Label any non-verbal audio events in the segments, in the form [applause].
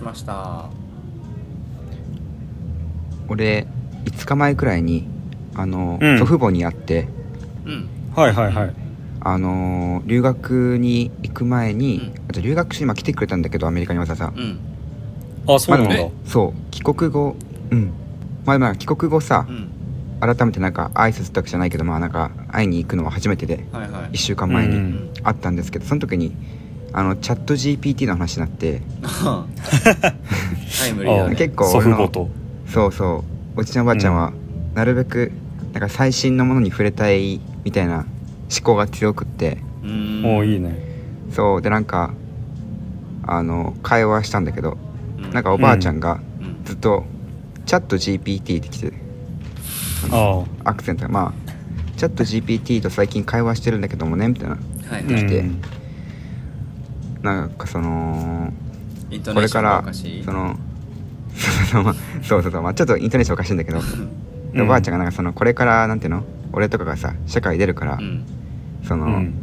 しました。俺5日前くらいにあの、うん。祖父母に会ってうん。はいはいはい。あの留学に行く前に、うん。あと留学しに今来てくれたんだけどアメリカにわざわざ、うん。あそうなんだ、まあでもそう。帰国後うん。まあまあ帰国後さう、ん。改めてなんか挨拶だけじゃないけどまあなんか会いに行くのは初めてではいはい。1週間前にうん。会ったんですけどその時にあのチャット GPT の話になって。タイムリーだね結構祖父母と。そうそう。おじちゃんおばあちゃんはなるべくなんか最新のものに触れたいみたいな思考が強くって。うーん。もういいね。そう。でなんかあの会話したんだけどうん。なんかおばあちゃんがうん。ずっと「チャット GPT」って来てあアクセント。がまあ「チャット GPT と最近会話してるんだけどもね」みたいな。はいあ来て。うんなんかそのイントネーションがこれからおかしい。その [laughs] そうそうまあそうまあちょっとイントネーションおかしいんだけどでおばあちゃんがなんかそのこれからなんていうの？俺とかがさ社会出るから、うん。その、うん。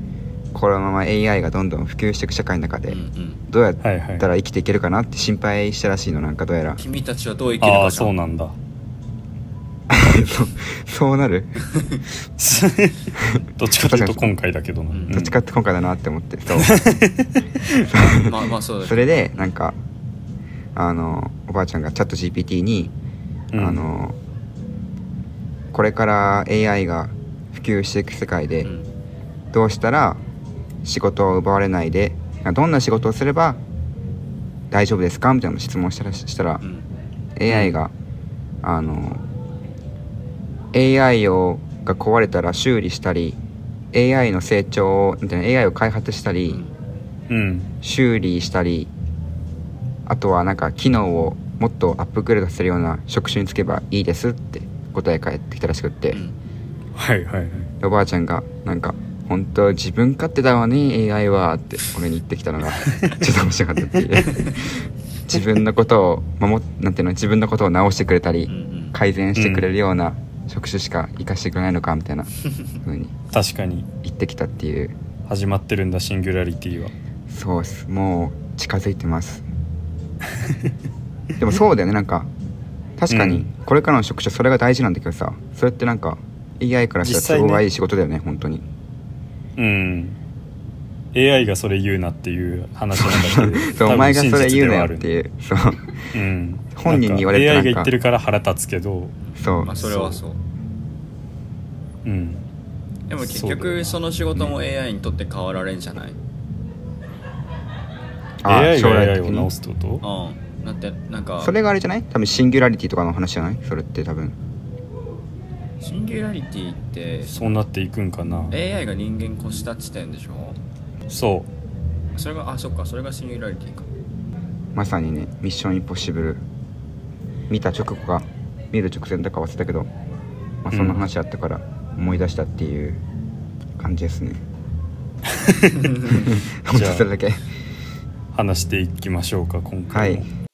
このまま AI がどんどん普及していく社会の中で、うんうん。どうやったら生きていけるかなって心配したらしいのなんかどうやら。君たちはどう生きるかそうなんだそ [laughs] うそうなる？[laughs] どっちかというと今回だけどな、うん。どっちかって今回だなって思って。[laughs] そう。まあまあそうそれでなんかあのおばあちゃんがチャット GPT に、うん。あのこれから AI が普及していく世界で、どうん。どうしたら仕事を奪われないでどんな仕事をすれば大丈夫ですか？みたいな質問したらしたらう、ん。AI が、あの AI をが壊れたら修理したり AI の成長をみたいな AI を開発したり、うん。修理したりあとはなんか機能をもっとアップグレードさせるような職種に就けばいいですって答え返ってきたらしくって、うん。はいはいはい。おばあちゃんがなんか「本当自分勝手だわね AI は」って俺に言ってきたのが [laughs] ちょっと面白かったっていう。自分のことを守っなんていうの自分のことを直してくれたり、うんうん。改善してくれるような職種しか生かしてくれないのかみたいな [laughs] 風に確かに。言ってきたっていう。始まってるんだシンギュラリティは。そうっす。もう近づいてます。でもそうだよねなんか。確かにうん。これからの職種それが大事なんだけどさそれってなんか AI からしたら都合がいい仕事だよね本当に。うん。AI がそれ言うなっていう話なんだけど [laughs] そうお前がそれ言うなよっていう。そう。うん。本人に言われて AI が言ってるから腹立つけどそう、まあそれはそう。うん。でも結局その仕事も AI にとって変わられんじゃない？あ AI が将来 AI 的に？を直すってこと？うん。だってなんかそれがあれじゃない？多分シンギュラリティとかの話じゃない？それって多分。シンギュラリティってそうなっていくんかな。AI が人間越した地点でしょ？そそれがあそっかそれがシンギュラリティか。まさにね「ミッションインポッシブル」見た直後か見る直前だか忘れたけど、まあ、そんな話あったから思い出したっていう感じですね、本当それだ話していきましょうか今回も、はい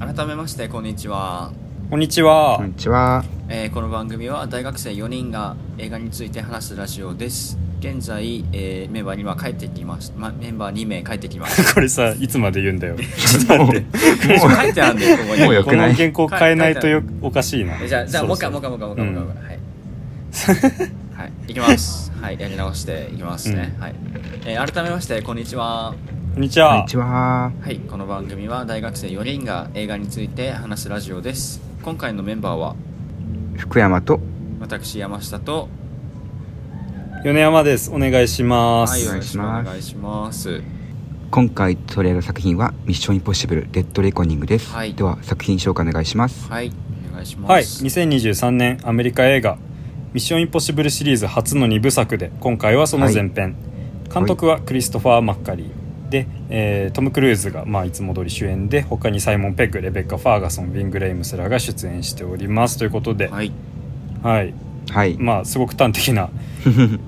改めましてこんにちは、こんにちは、こんにちは。えーこの番組は大学生4人が映画について話すラジオです。現在、えーメンバーには帰ってきまし、ま、メンバー2名帰ってきましたこれさいつまで言うんだよ。[laughs] ちょっと待って。書いてあるんでここにもうよくない？この原稿変えないとよおかしいな。えじゃあじゃあもう一回もう一回もう一回もう一回もう一回。はい。はい。いきます。はい。やり直していきますね、はい、えー改めましてこんにちはこんにちは。こんにちは。はいこの番組は大学生4人が映画について話すラジオです。今回のメンバーは？福山と。私山下と。米山です。お願いします、はいお願いします。お願いします。今回取り上げる作品は「ミッションインポッシブルデッドレコニング」です、はい。では作品紹介お願いします。はいお願いします。はい2023年アメリカ映画ミッションインポッシブル」シリーズ初の2部作で今回はその前編、監督はクリストファー・マッカリーで、えートム・クルーズが、まあ、いつも通り主演で他にサイモン・ペッグレベッカ・ファーガソンビング・レイムスらが出演しております。ということで、はい。はい。はい、まあすごく端的な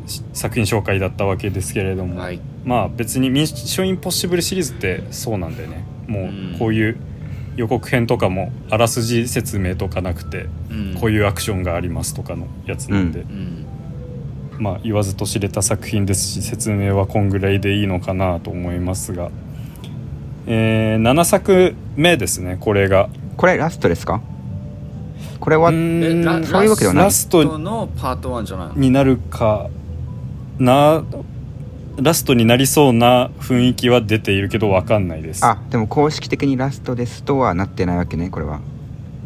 し [laughs] 作品紹介だったわけですけれども、はい。まあ別に「ミッションインポッシブル」シリーズってそうなんだよね。もうん。うこういう予告編とかもあらすじ説明とかなくて、うん。こういうアクションがありますとかのやつなんで、うんまあ言わずと知れた作品ですし説明はこんぐらいでいいのかなと思いますが、えー7作目ですねこれが。これラストですか？これはわけではないラストのパート1じゃない。のになるかなラストになりそうな雰囲気は出ているけど分かんないです。あでも公式的にラストですとはなってないわけねこれは。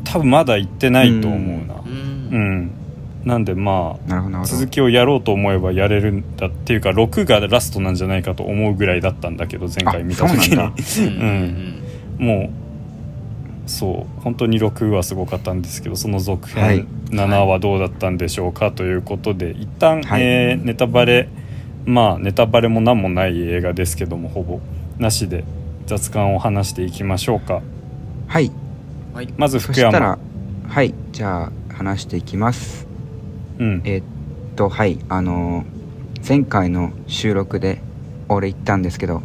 多分まだ行ってないと思うな。ううん、んなんでまあ続きをやろうと思えばやれるんだっていうか6がラストなんじゃないかと思うぐらいだったんだけど前回見た時あにもうそう本当に6はすごかったんですけどその続編、はい。7はどうだったんでしょうかということで一旦、はい。えーネタバレまあネタバレも何もない映画ですけどもほぼなしで雑感を話していきましょうか。はい。はい。まずそ福山。したらはい。じゃあ話していきますうん。えーっとはい。あのー前回の収録で俺言ったんですけど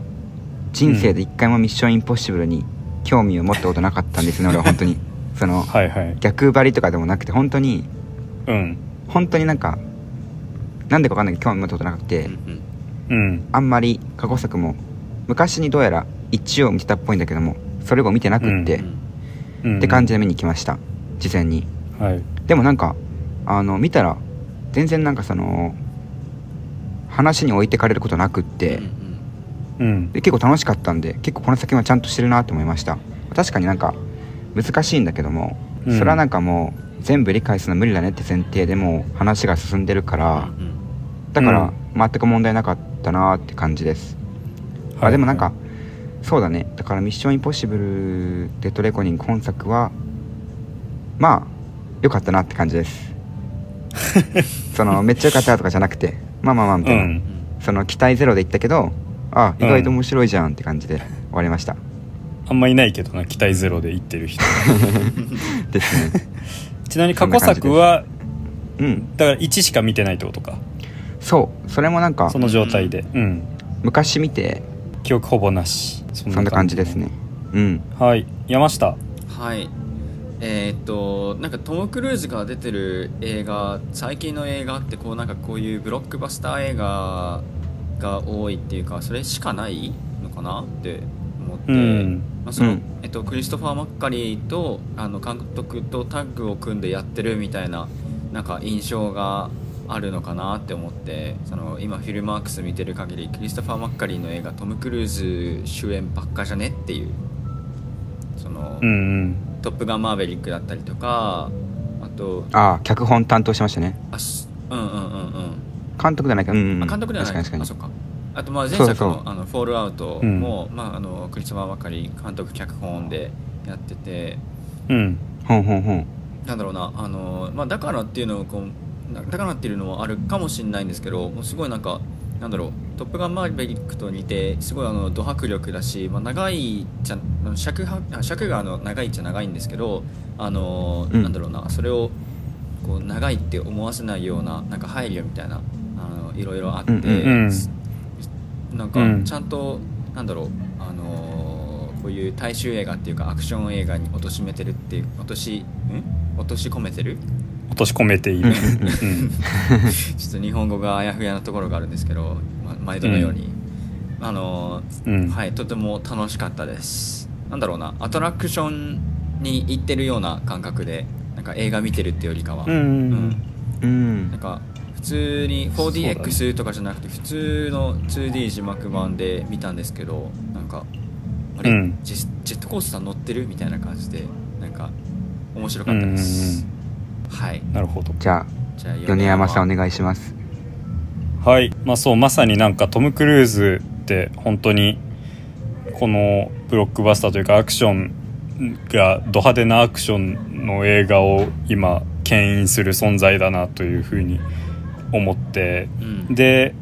人生で一回もミッションインポッシブルに興味を持ったことなかったんですね [laughs] 俺は本当に。そのはいはい。逆張りとかでもなくて本当にうん。本当になんかなんでかわかんないけど興味持ったことなくて、うんうん。うん。あんまり過去作も昔にどうやら一応見てたっぽいんだけどもそれ以後見てなくって、うん。うん。って感じで見に来ました。事前に。はい。でもなんかあの見たら全然なんかその話に置いてかれることなくって、うん。うん。で結構楽しかったんで結構この作品はちゃんとしてるなって思いました。確かになんか難しいんだけども、うん。それはなんかもう全部理解するの無理だねって前提でもう話が進んでるから、うんうん。だからうん。全く問題なかったなって感じです、あでもなんか、そうだね。だから「ミッションインポッシブル・デッドレコニング」本作はまあ良かったなって感じです [laughs] そのめっちゃ良かったとかじゃなくてまあまあまあみたいな、うん。その期待ゼロで言ったけどあ意外と面白いじゃんって感じで終わりました、あんまいないけどな期待ゼロで言ってる人。[laughs] ですね。[laughs] ちなみに過去作はうん。だから1しか見てないってことか。そう。それもなんかその状態で。うん。昔見て記憶ほぼなし。そそんな感じですね。うん。はい。山下。はいえーっとなんかトム・クルーズが出てる映画最近の映画ってこうなんかこういうブロックバスター映画が多いっていうかそれしかないのかなって思って、うん。まあそのうん。えっと、クリストファー・マッカリーとあの監督とタッグを組んでやってるみたいななんか印象があるのかなって思ってその今フィルマークス見てる限りクリストファー・マッカリーの映画トム・クルーズ主演ばっかじゃねっていうその、うんうんトップガンマーヴェリックだったりとかあとああ脚本担当しましたね。あすうんうんうんうん。監督じゃないけど、うんうん、あ監督ではない。確かに確かあそっか。あとまあ前作のあのフォールアウトも、まあ、あのクリスマッカリー監督脚本でやってて。うん。にほんほんほん。なんだろうな。あの、まあ、だからっていうのをこうなだからっていうのもあるかもしれないんですけどもうすごいなんかなんだろう「トップガンマーヴェリック」と似てすごいあのド迫力だし、まあ、長いっちゃ尺はあ尺があの長いっちゃ長いんですけどあの、うん。なんだろうなそれをこう長いって思わせないようななんか配慮みたいなあのいろいろあって、うんうんうん。なんかうん。ちゃんと、なんだろうあのこういう大衆映画っていうかアクション映画に貶としめてるっていう落としん？落とし込めてる？落とし込めている、うん、[laughs] ちょっと日本語があやふやなところがあるんですけど、ま、毎度のように、あのうん。はいとても楽しかったですなんだろうなアトラクションに行ってるような感覚でなんか映画見てるってよりかは、うんうんうん。なんか普通に 4DX とかじゃなくて普通の 2D 字幕版で見たんですけどなんかあれ、うん。ジェジェットコースター乗ってるみたいな感じでなんか面白かったです、はい。なるほど。じゃあじゃあ米山さんお願いします。はい。まあそうまさになんかトム・クルーズって本当にこのブロックバスターというかアクションがド派手なアクションの映画を今牽引する存在だなというふうに思ってうん。で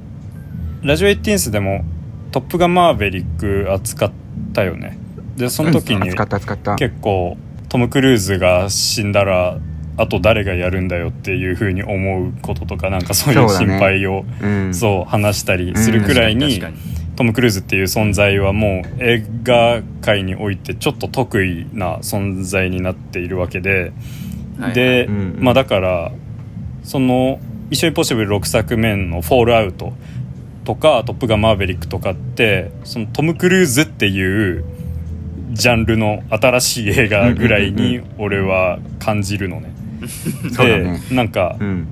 ラジオエイティンスでも「トップガンマーヴェリック」扱ったよね。でその時に使った使った。結構トム・クルーズが死んだらあと誰がやるんだよっていうふうに思うこととかなんかそういう心配をうん。そう話したりするくらいにトム・クルーズっていう存在はもう映画界においてちょっと得意な存在になっているわけで、はいで、うんまあだからその「一緒にポッシブル」6作目の「フォールアウト」とか「トップガンマーヴェリック」とかってそのトム・クルーズっていうジャンルの新しい映画ぐらいに俺は感じるのね。[laughs] そうだね。でなんか、うん。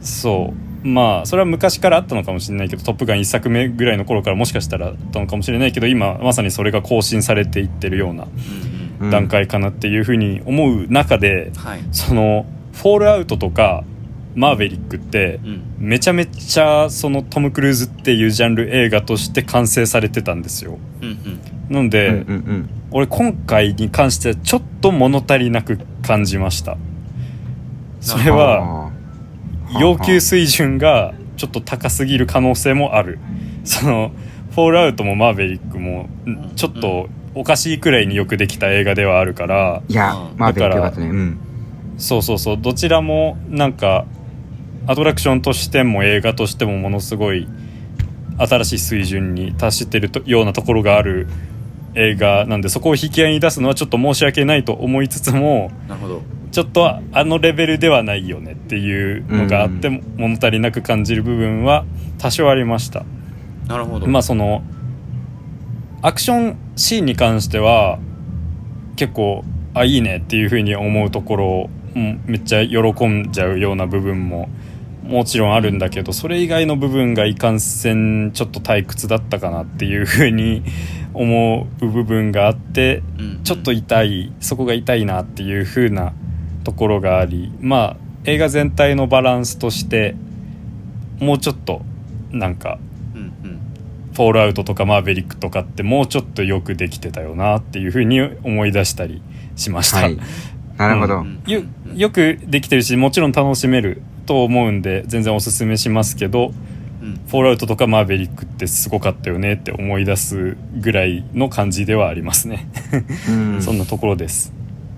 そうまあそれは昔からあったのかもしれないけど「トップガン」1作目ぐらいの頃からもしかしたらあったのかもしれないけど今まさにそれが更新されていってるような段階かなっていうふうに思う中で、うんはい。その「フォールアウト」とか「マーヴェリック」ってうん。めちゃめちゃそのトム・クルーズっていうジャンル映画として完成されてたんですよ。うんうん。なので、うんうんうん。俺今回に関してはちょっと物足りなく感じました。それはあ要求水準がちょっと高すぎる可能性もある。その「フォールアウト」も「マーヴェリックも」んちょっとおかしいくらいによくできた映画ではあるから。ーいやうん。まあ勉だから強よかったねうん。そうそうそう。どちらもなんかアトラクションとしても映画としてもものすごい新しい水準に達してるとようなところがある映画なんでそこを引き合いに出すのはちょっと申し訳ないと思いつつもなるほどちょっとあのレベルではないよねっていうのがあって、う物足りなく感じる部分は多少ありました。なるほど。まあそのアクションシーンに関しては結構あいいねっていうふうに思うところうんめっちゃ喜んじゃうような部分ももちろんあるんだけどそれ以外の部分がいかんせんちょっと退屈だったかなっていうふうに思う部分があってうん。ちょっと痛いそこが痛いなっていう風なところがありまあ映画全体のバランスとしてもうちょっとなんかうんうん「フォールアウト」とか「マーヴェリック」とかってもうちょっとよくできてたよなっていう風に思い出したりしました、はい。なるほど、うんよよくできてるしもちろん楽しめると思うんで全然おすすめしますけどうん「フォールアウト」とか「マーヴェリック」ってすごかったよねって思い出すぐらいの感じではありますね、うん。[laughs] そんなところです。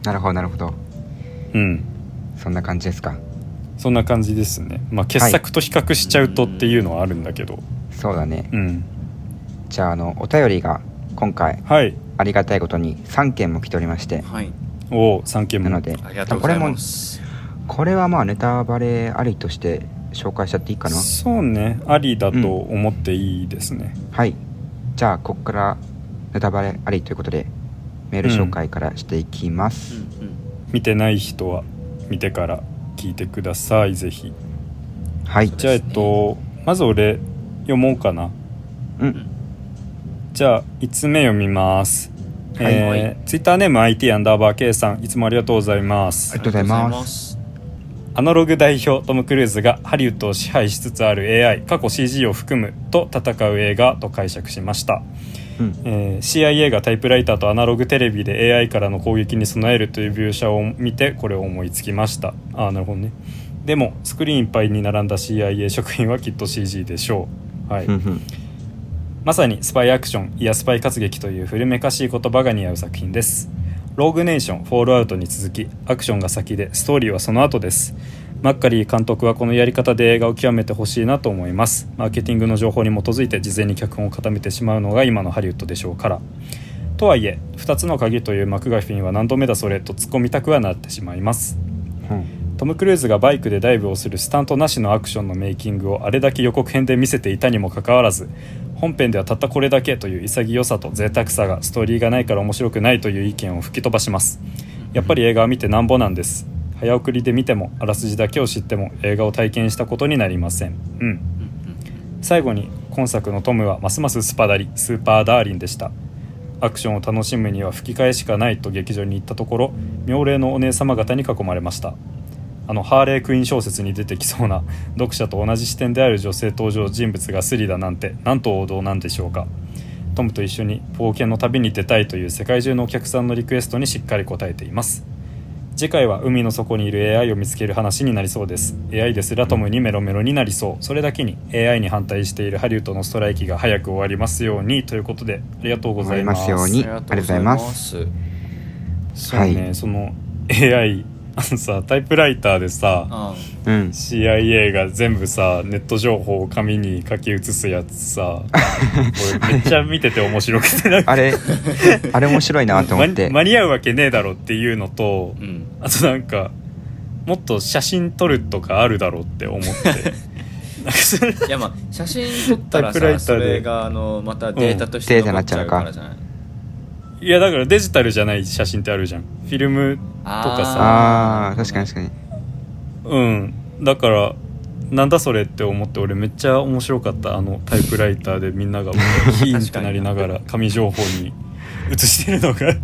なるほどなるほどうん。そんな感じですか？そんな感じですね。まあ傑作と比較しちゃうとっていうのはあるんだけど、そうだね。うん。じゃああのお便りが今回はい。ありがたいことに3件も来ておりまして。はい。おお3件も。なのでありがとうございこれもますこれはまあネタバレありとして紹介しちゃっていいかな？そうね。ありだと思っていいですね、はい。じゃあここからネタバレありということでメール紹介からしていきます、うんうん見てない人は見てから聞いてくださいぜひ。はい。じゃあえっとまず俺読もうかな。うん。じゃあ5つ目読みます。はいえー、ツイッターネーム IT アンダーバー K さんいつもありがとうございます。ありがとうございます。アナログ代表トム・クルーズがハリウッドを支配しつつある AI 過去 CG を含むと戦う映画と解釈しました、うん。えー CIA がタイプライターとアナログテレビで AI からの攻撃に備えるという描写を見てこれを思いつきました。ああなるほどね。でもスクリーンいっぱいに並んだ CIA 職員はきっと CG でしょう。はい、まさにスパイアクションいやスパイ活劇という古めかしい言葉が似合う作品です。ローグネーションフォールアウトに続きアクションが先でストーリーはその後ですマッカリー監督はこのやり方で映画を極めてほしいなと思います。マーケティングの情報に基づいて事前に脚本を固めてしまうのが今のハリウッドでしょうから。とはいえ2つの鍵というマクガフィンは何度目だそれと突っ込みたくはなってしまいます。うん。トム・クルーズがバイクでダイブをするスタントなしのアクションのメイキングをあれだけ予告編で見せていたにもかかわらず本編ではたったこれだけという潔さと贅沢さがストーリーがないから面白くないという意見を吹き飛ばします。やっぱり映画は見てなんぼなんです早送りで見てもあらすじだけを知っても映画を体験したことになりません。うん。最後に今作のトムはますますスパダリスーパーダーリンでした。アクションを楽しむには吹き替えしかないと劇場に行ったところ妙齢のお姉様方に囲まれました。あのハーレークイーン小説に出てきそうな読者と同じ視点である女性登場人物がスリだなんてなんと王道なんでしょうか。トムと一緒に冒険の旅に出たいという世界中のお客さんのリクエストにしっかり応えています。次回は海の底にいる AI を見つける話になりそうです。AI ですらトムにメロメロになりそう。それだけに AI に反対しているハリウッドのストライキが早く終わりますようにということでありがとうございます。ありがとうございます。そうね、はい。その AI あのさタイプライターでさあうん。CIA が全部さネット情報を紙に書き写すやつさ俺めっちゃ見てて面白くてなんか。[laughs] あれあれ面白いなと思って。間 [laughs] 間に合うわけねえだろっていうのとうん。あとなんかもっと写真撮るとかあるだろうって思って。[laughs] なんかそれいやまあ写真撮ったらタイプライターで。さそれがあのまたデータとしてうん残っちゃうからじゃない？いやだからデジタルじゃない写真ってあるじゃん。フィルムとかさ。あー。確かに確かに。うん。だからなんだそれって思って俺めっちゃ面白かった。あのタイプライターでみんながヒーンってなりながら紙情報に写してるのが。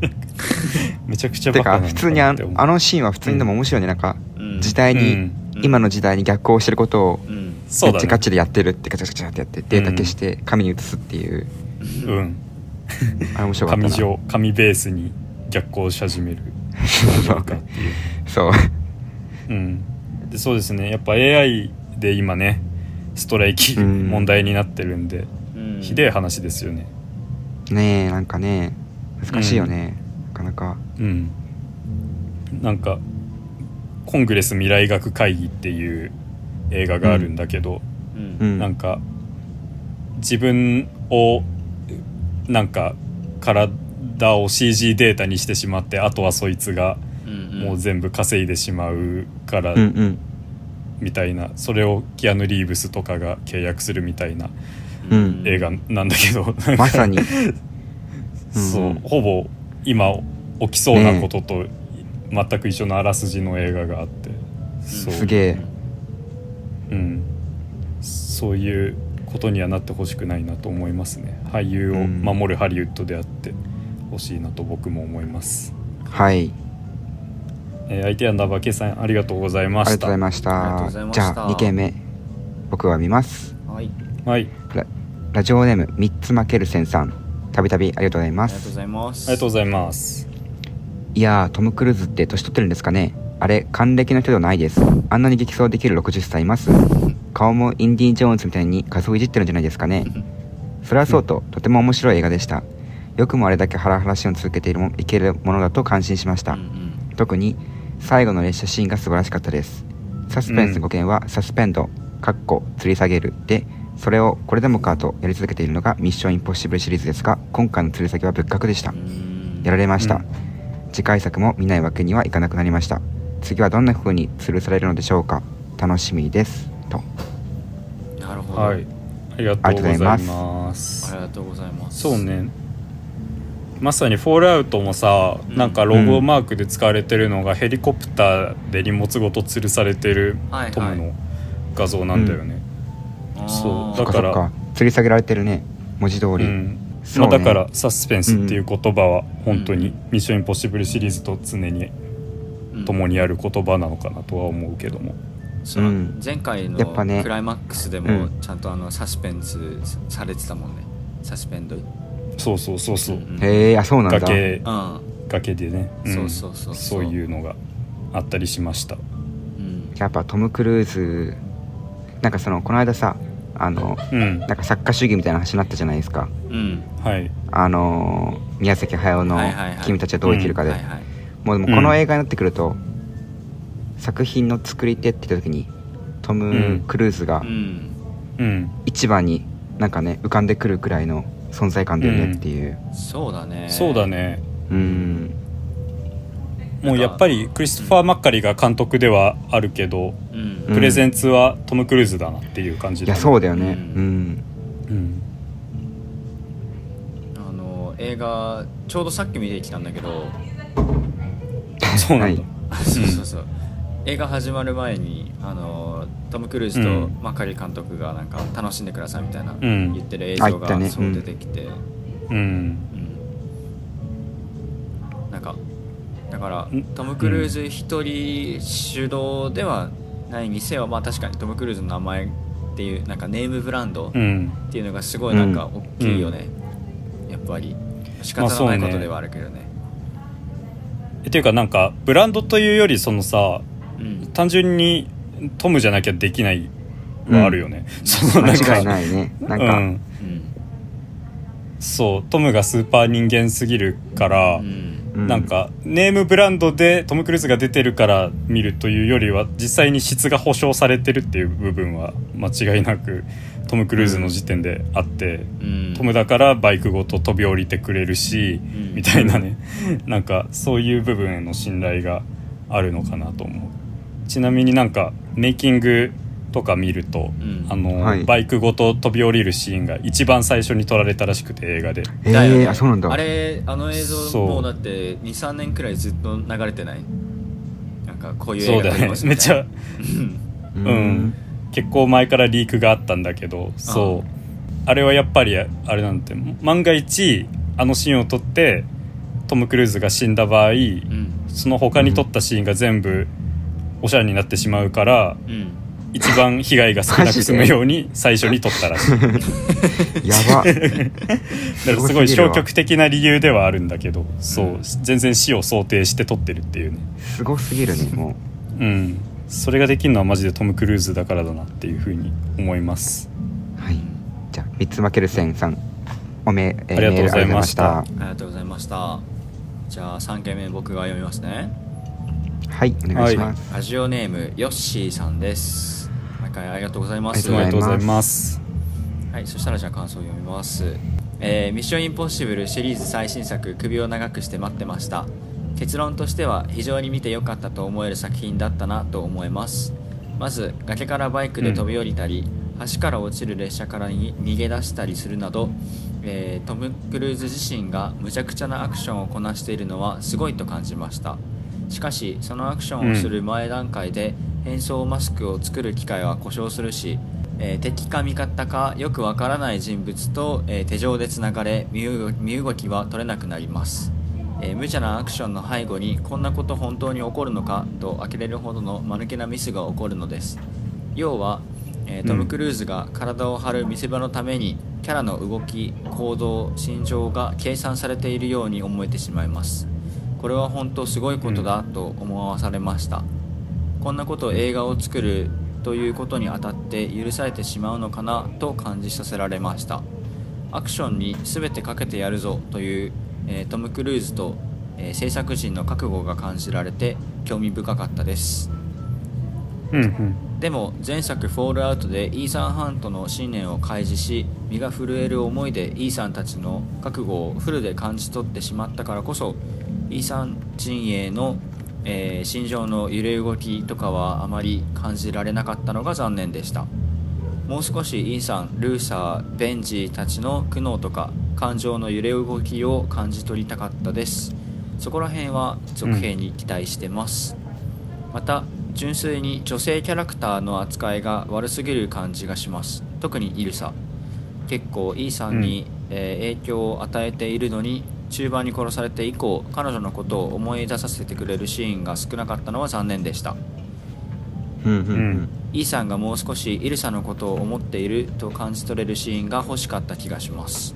[laughs] めちゃくちゃてバカか普通にあって。思うあのシーンは普通にでも面白いね。なんかうん。時代に、うん。今の時代に逆行してることをうん。そうだね。ガチガチでやってるってガチャガチャってやってデータ消して紙に移すっていう、うんあれ面白かったな。紙上紙ベースに逆行し始める。そう。かっていうそう。うん、でそうですね。やっぱ AI で今ねストライキうん。問題になってるんで、うん。ひでえ話ですよね。ねえなんかね難しいよね、なかなか。うん。なんか「コングレス未来学会議」っていう映画があるんだけど、うん。うん。なんか自分をなんか体を CG データにしてしまってあとはそいつがうんもう全部稼いでしまうからみたいな。それをキアヌ・リーブスとかが契約するみたいなうん。映画なんだけど、[laughs] まさに。[laughs] そう、うんほぼ今起きそうなことと全く一緒のあらすじの映画があって、そうすげえ。うん、そういうことにはなってほしくないなと思いますね。俳優をうん。守るハリウッドであってほしいなと僕も思います、はい。えー、相手アンダーバー K さんありがとうございました。ありがとうございました。じゃあ2件目。僕は見ます。はい。はい。ララジオネーム3つ負けるせんさん。たびたびありがとうございます。ありがとうございます。ありがとうございます。いやートム・クルーズって年取ってるんですかね。あれ還暦の人ではないです。あんなに激走できる60歳います顔もインディ・ジョーンズみたいに画像いじってるんじゃないですかね。それはそうととても面白い映画でした。よくもあれだけハラハラシーンを続けているもいけるものだと感心しました、うんうん。特に最後の列車シーンが素晴らしかったです。サスペンス語源はサスペンドかっこ吊り下げる。でそれをこれでもかとやり続けているのがミッションインポッシブルシリーズですが今回の吊り下げは別格でした。うん。やられました、うん。次回作も見ないわけにはいかなくなりました。次はどんな風に吊るされるのでしょうか。楽しみですと。なるほど、はい。ありがとうございます。ありがとうございます。そうね。まさに「フォールアウト」もさ、うん。なんかロゴマークで使われてるのがヘリコプターで荷物ごと吊るされてるトムの画像なんだよね、そう。そっかそっか。吊り下げられてるね。文字通り、うん。そうね。まあ、だからサスペンスっていう言葉は本当に「ミッションインポッシブル」シリーズと常にうん。共にある言葉なのかなとは思うけども、そのうん。前回のやっぱね。クライマックスでうもん。ちゃんとあのサスペンスされてたもんね。サスペンドそうそうそうそう、うんへえあそうなんだ。崖。うん。崖でね、ん。そうそうそうそそうういうのがあったりしました。うん。やっぱトム・クルーズなんかそのこの間さあのうん。なんか作家主義みたいな話になったじゃないですか。うん。はい。あのー宮崎駿のはいはいはい「君たちはどう生きるかで」はいはい。もうでもこの映画になってくると、作品の作り手って言った時にトム・うん。クルーズがうん。うん。一番になんかね浮かんでくるくらいの存在感だよねっていう。そうだね。そうだね。うん。もうやっぱりクリストファー・マッカリが監督ではあるけど、うん。うんプレゼンツはトム・クルーズだなっていう感じいやねそうだよね。ううん。んうん。あの映画ちょうどさっき見てきたんだけど。そうなんだ、[laughs] そうそうそう映画始まる前にあのトム・クルーズとうん。マカリ監督がなんか楽しんでくださいみたいなうん。言ってる映あ像言ったね。うんがそう出てきて、うん。うん。なんかだからん。トム・クルーズ一人主導ではないにせよ、まあ確かにトム・クルーズの名前っていうなんかネームブランドっうん。ていうのがすごいなんか大きいよね、やっぱり。仕方のないことではあるけどね、っていうかなんかブランドというよりそのさうん。単純にトムじゃなきゃできないはあるよね、そのなんか間違いないね。なんか、うん、うん。そうトムがスーパー人間すぎるから、うん。うなんかネームブランドでトム・クルーズが出てるから見るというよりは実際に質が保証されてるっていう部分は間違いなくトム・クルーズの時点であって、うん。トムだからバイクごと飛び降りてくれるし、ん。みたいなね。[laughs] なんかそういう部分への信頼があるのかなと思うちなみになんかメイキングとか見ると、うん。あのはい。バイクごと飛び降りるシーンが一番最初に撮られたらしくて映画で。えだよねー、あそうなんだ。あれあの映像そう。もうだって23年くらいずっと流れてない？なんかこういう映画そうだね。めっちゃ。うん。ううん。結構前からリークがあったんだけどそう。あれはやっぱりあれなんて万が一あのシーンを撮ってトム・クルーズが死んだ場合うん。その他に撮ったシーンが全部おしゃれになってしまうからうん。一番被害が少なく済むように最初に撮ったらしい。だ [laughs] かやば [laughs] らすごい消極的な理由ではあるんだけどそう全然死を想定して撮ってるっていうね。すごすぎるねもう。ん。それができるのはマジでトム・クルーズだからだなっていうふうに思います。うはい。じゃあ三つ負ける線さんおめ、えーありがとうございました。ありがとうございました。じゃあ3件目僕が読みますねはいお願いします、ラジオネームヨッシーさんです。毎回ありがとうございます。ありがとうございます。はい、そしたらじゃあ感想を読みます、えーミッションインポッシブル」シリーズ最新作「首を長くして待ってました。結論としては非常に見てよかったと思える作品だったなと思います。まず崖からバイクで飛び降りたり、橋から落ちる列車からに逃げ出したりするなど、えートム・クルーズ自身がむちゃくちゃなアクションをこなしているのはすごいと感じましたしかしそのアクションをする前段階で変装マスクを作る機械は故障するし、えー敵か味方かよくわからない人物と、えー手錠でつながれ身動きは取れなくなります、えー無茶なアクションの背後にこんなこと本当に起こるのかと呆れるほどの間抜けなミスが起こるのです。要は、えートム・クルーズが体を張る見せ場のためにキャラの動き行動心情が計算されているように思えてしまいますこれは本当すごいことだと思わされました、こんなこと映画を作るということにあたって許されてしまうのかなと感じさせられました。アクションに全てかけてやるぞという、えートム・クルーズと、えー制作陣の覚悟が感じられて興味深かったです。うんうんでも前作「フォールアウト」でイーサン・ハントの信念を開示し身が震える思いでイーサンたちの覚悟をフルで感じ取ってしまったからこそイーサン陣営の、えー心情の揺れ動きとかはあまり感じられなかったのが残念でした。もう少しイーサンルーサーベンジーたちの苦悩とか感情の揺れ動きを感じ取りたかったです。そこら辺は続編に期待してます、また純粋に女性キャラクターの扱いが悪すぎる感じがします。特にイルサ。結構イーサンに、えー影響を与えているのに中盤に殺されて以降彼女のことを思い出させてくれるシーンが少なかったのは残念でした。うんうんううん。んイーサンがもう少しイルサのことを思っていると感じ取れるシーンが欲しかった気がします。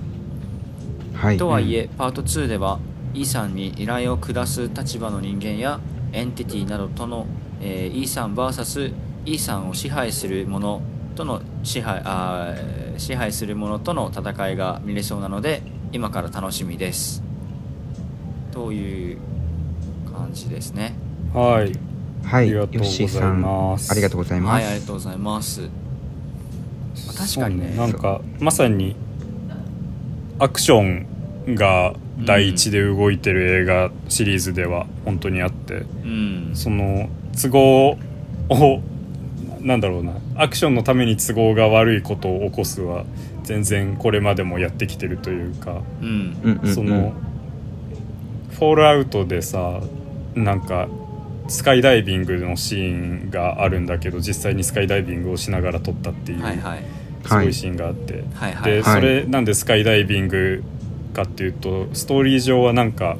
はい。とはいえ、パート2ではイーサンに依頼を下す立場の人間やエンティティなどとの、えーイーサン VS イーサンを支配する者との支配あー支配する者との戦いが見れそうなので今から楽しみです。という感じですね。はい。はい。ありがとうございます。ありがとうございます、はいありがとうございます。まあ確かにね。なんかまさにアクションが第一で動いてる映画シリーズでは本当にあって、うん。その都合をなんだろうなアクションのために都合が悪いことを起こすは全然これまでもやってきてるというか、うん。うんうんうん。そのフォールアウトでさなんかスカイダイビングのシーンがあるんだけど実際にスカイダイビングをしながら撮ったっていう、はいはい。すごいシーンがあって、はいはい。で、はい。それなんでスカイダイビングかっていうとストーリー上はなんか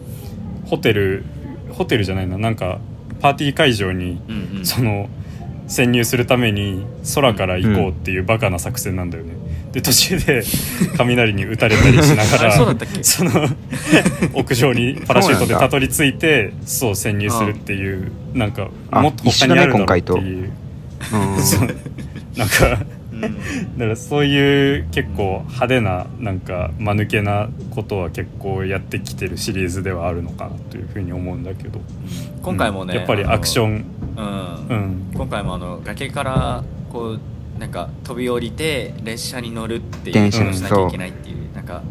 ホテルホテルじゃないななんかパーティー会場にうんうん。その潜入するために空から行こうっていうバカな作戦なんだよね。で途中で雷に打たれたりしながら [laughs] その [laughs] 屋上にパラシュートでたどり着いてそう潜入するっていうなんかあもっと他にあるだろうって一緒だい [laughs] う、うん。なんかうんだからそういう結構派手ななんか間抜けなことは結構やってきてるシリーズではあるのかなというふうに思うんだけど。今回もね、うん。やっぱりアクション。ン、うん。うん。今回もあの崖からこうなんか飛び降りて列車に乗るっていう電車ことをしなきゃいけないっていうなんか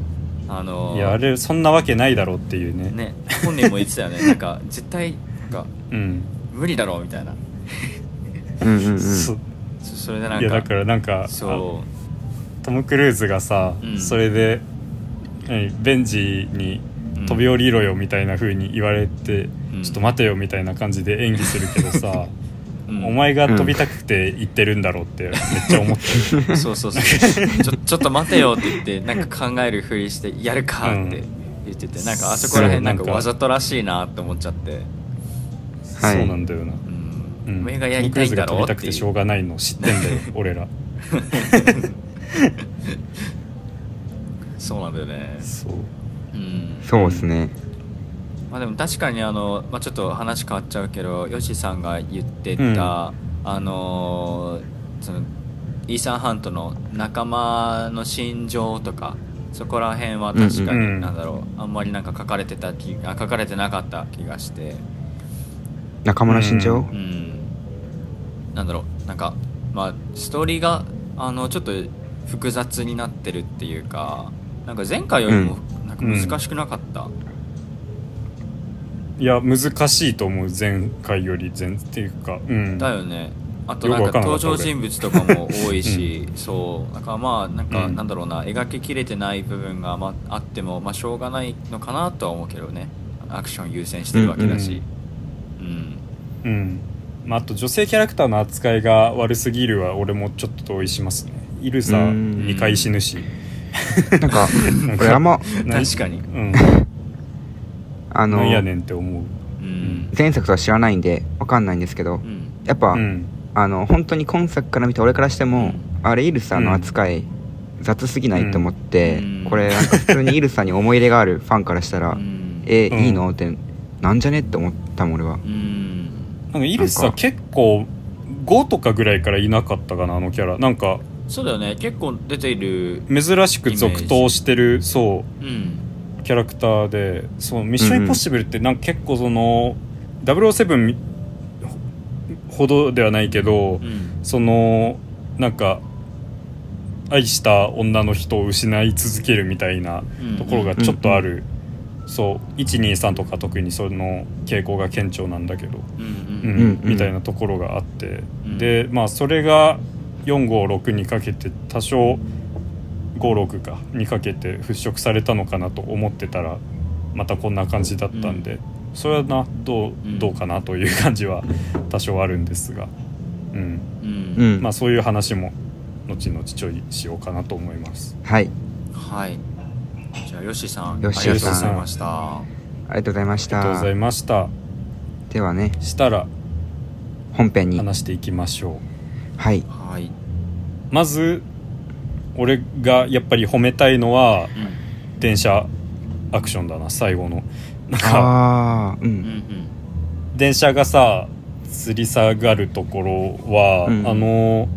あのいやあれそんなわけないだろうっていうね。ね本人も言ってたよね。なんか絶対なんかうん。無理だろうみたいな。うんうんうんそれでなんかいやだからなんかそトム・クルーズがさ、うん。それで何ベンジにう飛び降りろよみたいな風に言われて、うん。ちょっと待てよみたいな感じで演技するけどさ、[laughs] うん。お前が飛びたくて言ってるんだろうってめっちゃ思ってる。[laughs] そうそうそうちょちょっと待てよって言ってなんか考えるふりしてやるかって言ってて、なんかあそこら辺なんかそうなんか。わざとらしいなって思っちゃって、はい。そうなんだよな、うんうん、お前がやりたいんだろうっていう。トムクルーズが飛びたくてしょうがないの知ってんだよ俺ら。そうなんだよね。そう。うん。そうですね。まあでも確かにあの、まあ、ちょっと話変わっちゃうけどヨシさんが言ってた、うん。あのーそのイーサン・ハントの仲間の心情とかそこら辺は確かうん。うんになんだろう、あんまりなんか書かれてた気あ書かれてなかった気がして。仲間の心情、ううんなんだろうなんかまあストーリーがあのちょっと複雑になってるっていうかなんか前回よりもなんか難しくなかった、いや難しいと思う前回より全っていうか。うん。だよね。あとなんか登場人物とかも多いし、そうだからまあなんか、うん。なんだろうな描ききれてない部分が、まあ、あっても、まあ、しょうがないのかなとは思うけどね。アクション優先してるわけだし。うん、うんまあ、あと女性キャラクターの扱いが悪すぎるは俺もちょっと同意しますね。イルサうん。2回死ぬし。なんか [laughs] なんか俺あんまな確かに。うん。あのなんやねんって思う。うん。前作とは知らないんでわかんないんですけどうん。やっぱ、うん。あの本当に今作から見た俺からしても、うん。あれイルサの扱い、雑すぎないと思って、うん。これなんか普通にイルサに思い入れがあるファンからしたら、うん。えうんいいの？ってなんじゃね？って思ったもん俺は。うんなんかイルなんか。サ結構5とかぐらいからいなかったかなあのキャラ。なんかそうだよね。結構出ている珍しく続投してるそう。うん。キャラクターでそうミッションインポッシブルってなんか結構その007ほどではないけど、うん。そのなんか愛した女の人を失い続けるみたいなうん。ところがちょっとある、そう。123とか特にその傾向が顕著なんだけど、うんううんんうんみたいなところがあって、うんでまあそれが456にかけて多少56かにかけて払拭されたのかなと思ってたらまたこんな感じだったんで、それはなどうどうかなという感じは多少あるんですが、うんうんうん、まあそういう話も後々ちょいしようかなと思います。はいはいじゃあヨシさんありがとうごさんざいましたありがとうございましたありがとうございました。ではねしたら本編に。話していきましょう。はい。はい、まず俺がやっぱり褒めたいのはうん電車アクションだな最後の。なんかああううんん。電車がさ吊り下がるところは、うん。あの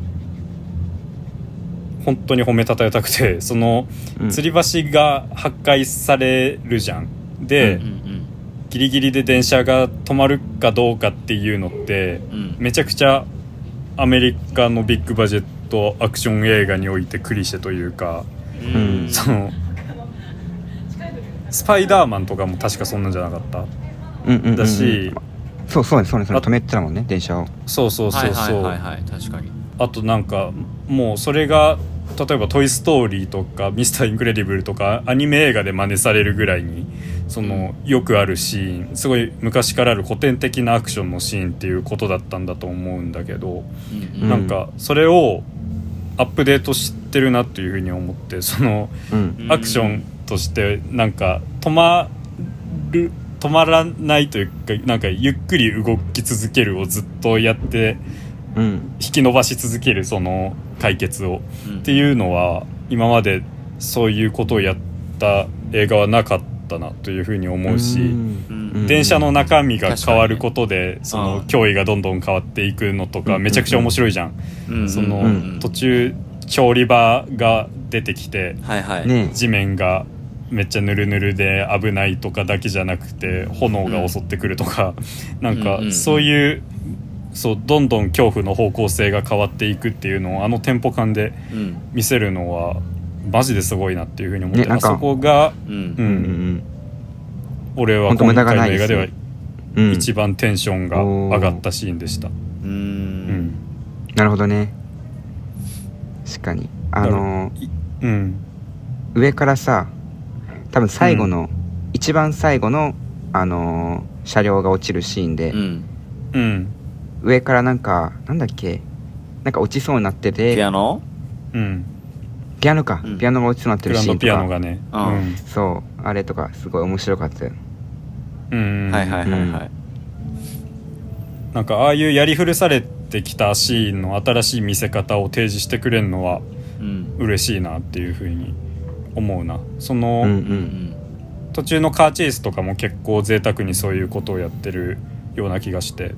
本当に褒めたたえたくてそのうん。吊り橋が破壊されるじゃん。で、うんうんギリギリで電車が止まるかどうかっていうのってうん。うんめちゃくちゃアメリカのビッグバジェットアクション映画においてクリシェというかうん。そのスパイダーマンとかも確かそんなんじゃなかった。うんうんうんうん。だし、そうそうねそうねそれあ止めてたもんね電車を。そうそうそうそう、はいはいはいはい確かに。あとなんかもうそれが例えば「トイ・ストーリー」とか「ミスター・インクレディブル」とかアニメ映画で真似されるぐらいにそのよくあるシーンすごい昔からある古典的なアクションのシーンっていうことだったんだと思うんだけど、うん。うんなんかそれをアップデートしてるなっていうふうに思ってそのうんうん。アクションとしてなんか止まる止まらないというかなんかゆっくり動き続けるをずっとやってうん。引き伸ばし続けるその解決を。うん。っていうのは今までそういうことをやった映画はなかったなというふうに思うし、電車の中身が変わることで、にそのうん脅威がどんどん変わっていくのとかめちゃくちゃ面白いじゃん、うん。その、うん。途中調理場が出てきてはいはい。ね。地面がめっちゃぬるぬるで危ないとかだけじゃなくて炎が襲ってくるとか、なんかうんうんうん。そういうそうどんどん恐怖の方向性が変わっていくっていうのをあのテンポ感でうん。見せるのはマジですごいなっていうふうに思って、ねなんか。あそこがうん。ううん。ん俺は今回の映画では一番テンションが上がったシーンでした。ううん。んなるほどね。確かに。あのうん。上からさ多分最後の、一番最後のあのー車両が落ちるシーンで、うん。うん。上からなんかなんだっけ？なんか落ちそうになってて。ピアノ？うんピアノか、うん。ピアノが落ちそうになってるシーンとか。アノがね。うん。そう。あれとかすごい面白かったよ。うん、うんはいはいはい。はいなんかああいうやり古されてきたシーンの新しい見せ方を提示してくれるのはうん。嬉しいなっていうふうに思うな。その、うんううん。ん途中のカーチェイスとかも結構贅沢にそういうことをやってるような気がして。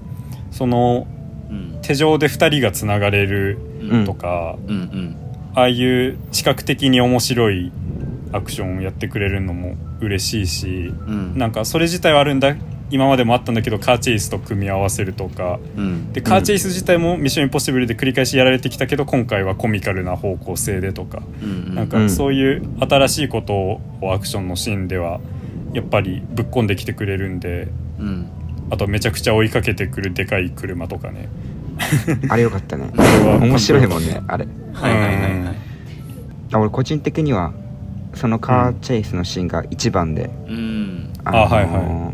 そのうん。手錠で2人がつながれるうん。とか、うんうんああいう視覚的に面白いアクションをやってくれるのも嬉しいしうん。なんかそれ自体はあるんだ今までもあったんだけどカーチェイスと組み合わせるとか。うん。でカーチェイス自体も「ミッションインポッシブル」で繰り返しやられてきたけど今回はコミカルな方向性でとか。うんなんかうん。そういう新しいことをアクションのシーンではやっぱりぶっ込んできてくれるんでうん。あとめちゃくちゃ追いかけてくるでかい車とかね [laughs] あれよかったね。面白いもんねあれ。はいはいはいはい。あ俺個人的にはそのカーチェイスのシーンが一番で、うん。あのーあはいは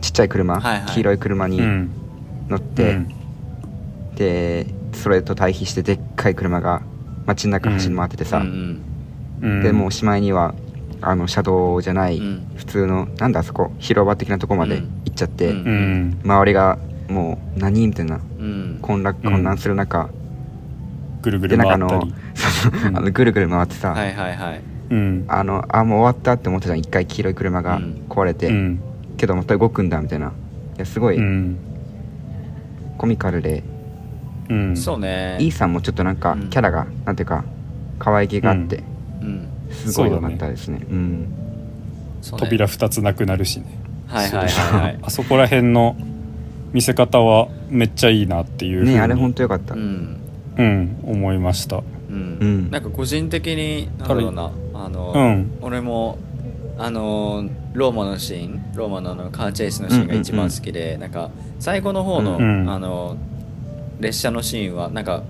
ちっちゃい車、はいはい。黄色い車にうん。乗って、うん。でそれと対比してでっかい車が街の中走り回っててさ、うんうん。でもうおしまいにはあの車道じゃない、うん。普通のなんだあそこ広場的なとこまでうん。行っちゃって、周りがもう何みたいな。うん混乱うん。混乱する中、ぐるぐでるなんかあの回ったり。うん。あのぐるぐる回ってさ、はいはいはい。うん。あのあもう終わったって思ってたじゃん一回黄色い車がうん。壊れて、うん。けどまた動くんだみたいな。いやすごいうん。コミカルで、うん。そうね。イーさんもちょっとなんかうん。キャラが、なんていうか可愛げがあって、うん。すごい良かったですね。うん。そうね。扉2つなくなるしね。はいはいはいはい。[laughs] あそこら辺の見せ方はめっちゃいいなっていうねあれ本当良かった、うん。うん思いました。うん。うん。なんか個人的になんだろうなあの、うん。俺もあのローマのシーンローマのあのカーチェイスのシーンが一番好きで、なんか最後の方の,、うん。あの列車のシーンはなんか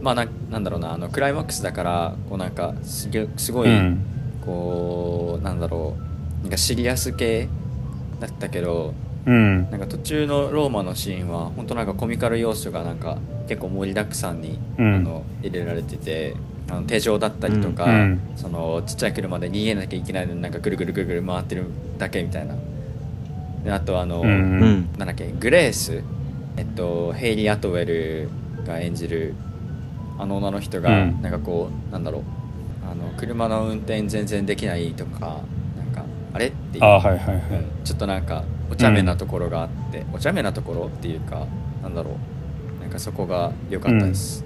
まあななんだろうなあのクライマックスだからこうなんかすげすごい、うん。こうなんだろうなんかシリアス系だったけどうん。なんか途中のローマのシーンは本当なんかコミカル要素がなんか結構盛りだくさんに、うん。あの入れられててあの手錠だったりとか、うん。そのちっちゃい車で逃げなきゃいけないのになんかぐるぐるぐるぐる回ってるだけみたいな。であとあの、うん。うんなんだっけグレースえっとヘイリー・アトウェルが演じるあの女の人が、うん。なんかこうなんだろうあの車の運転全然できないとかなんかあれっていう。あはいはいはい。うん。ちょっとなんかお茶目なところがあって、お茶目なところっていうかなんだろう。なんかそこが良かったです、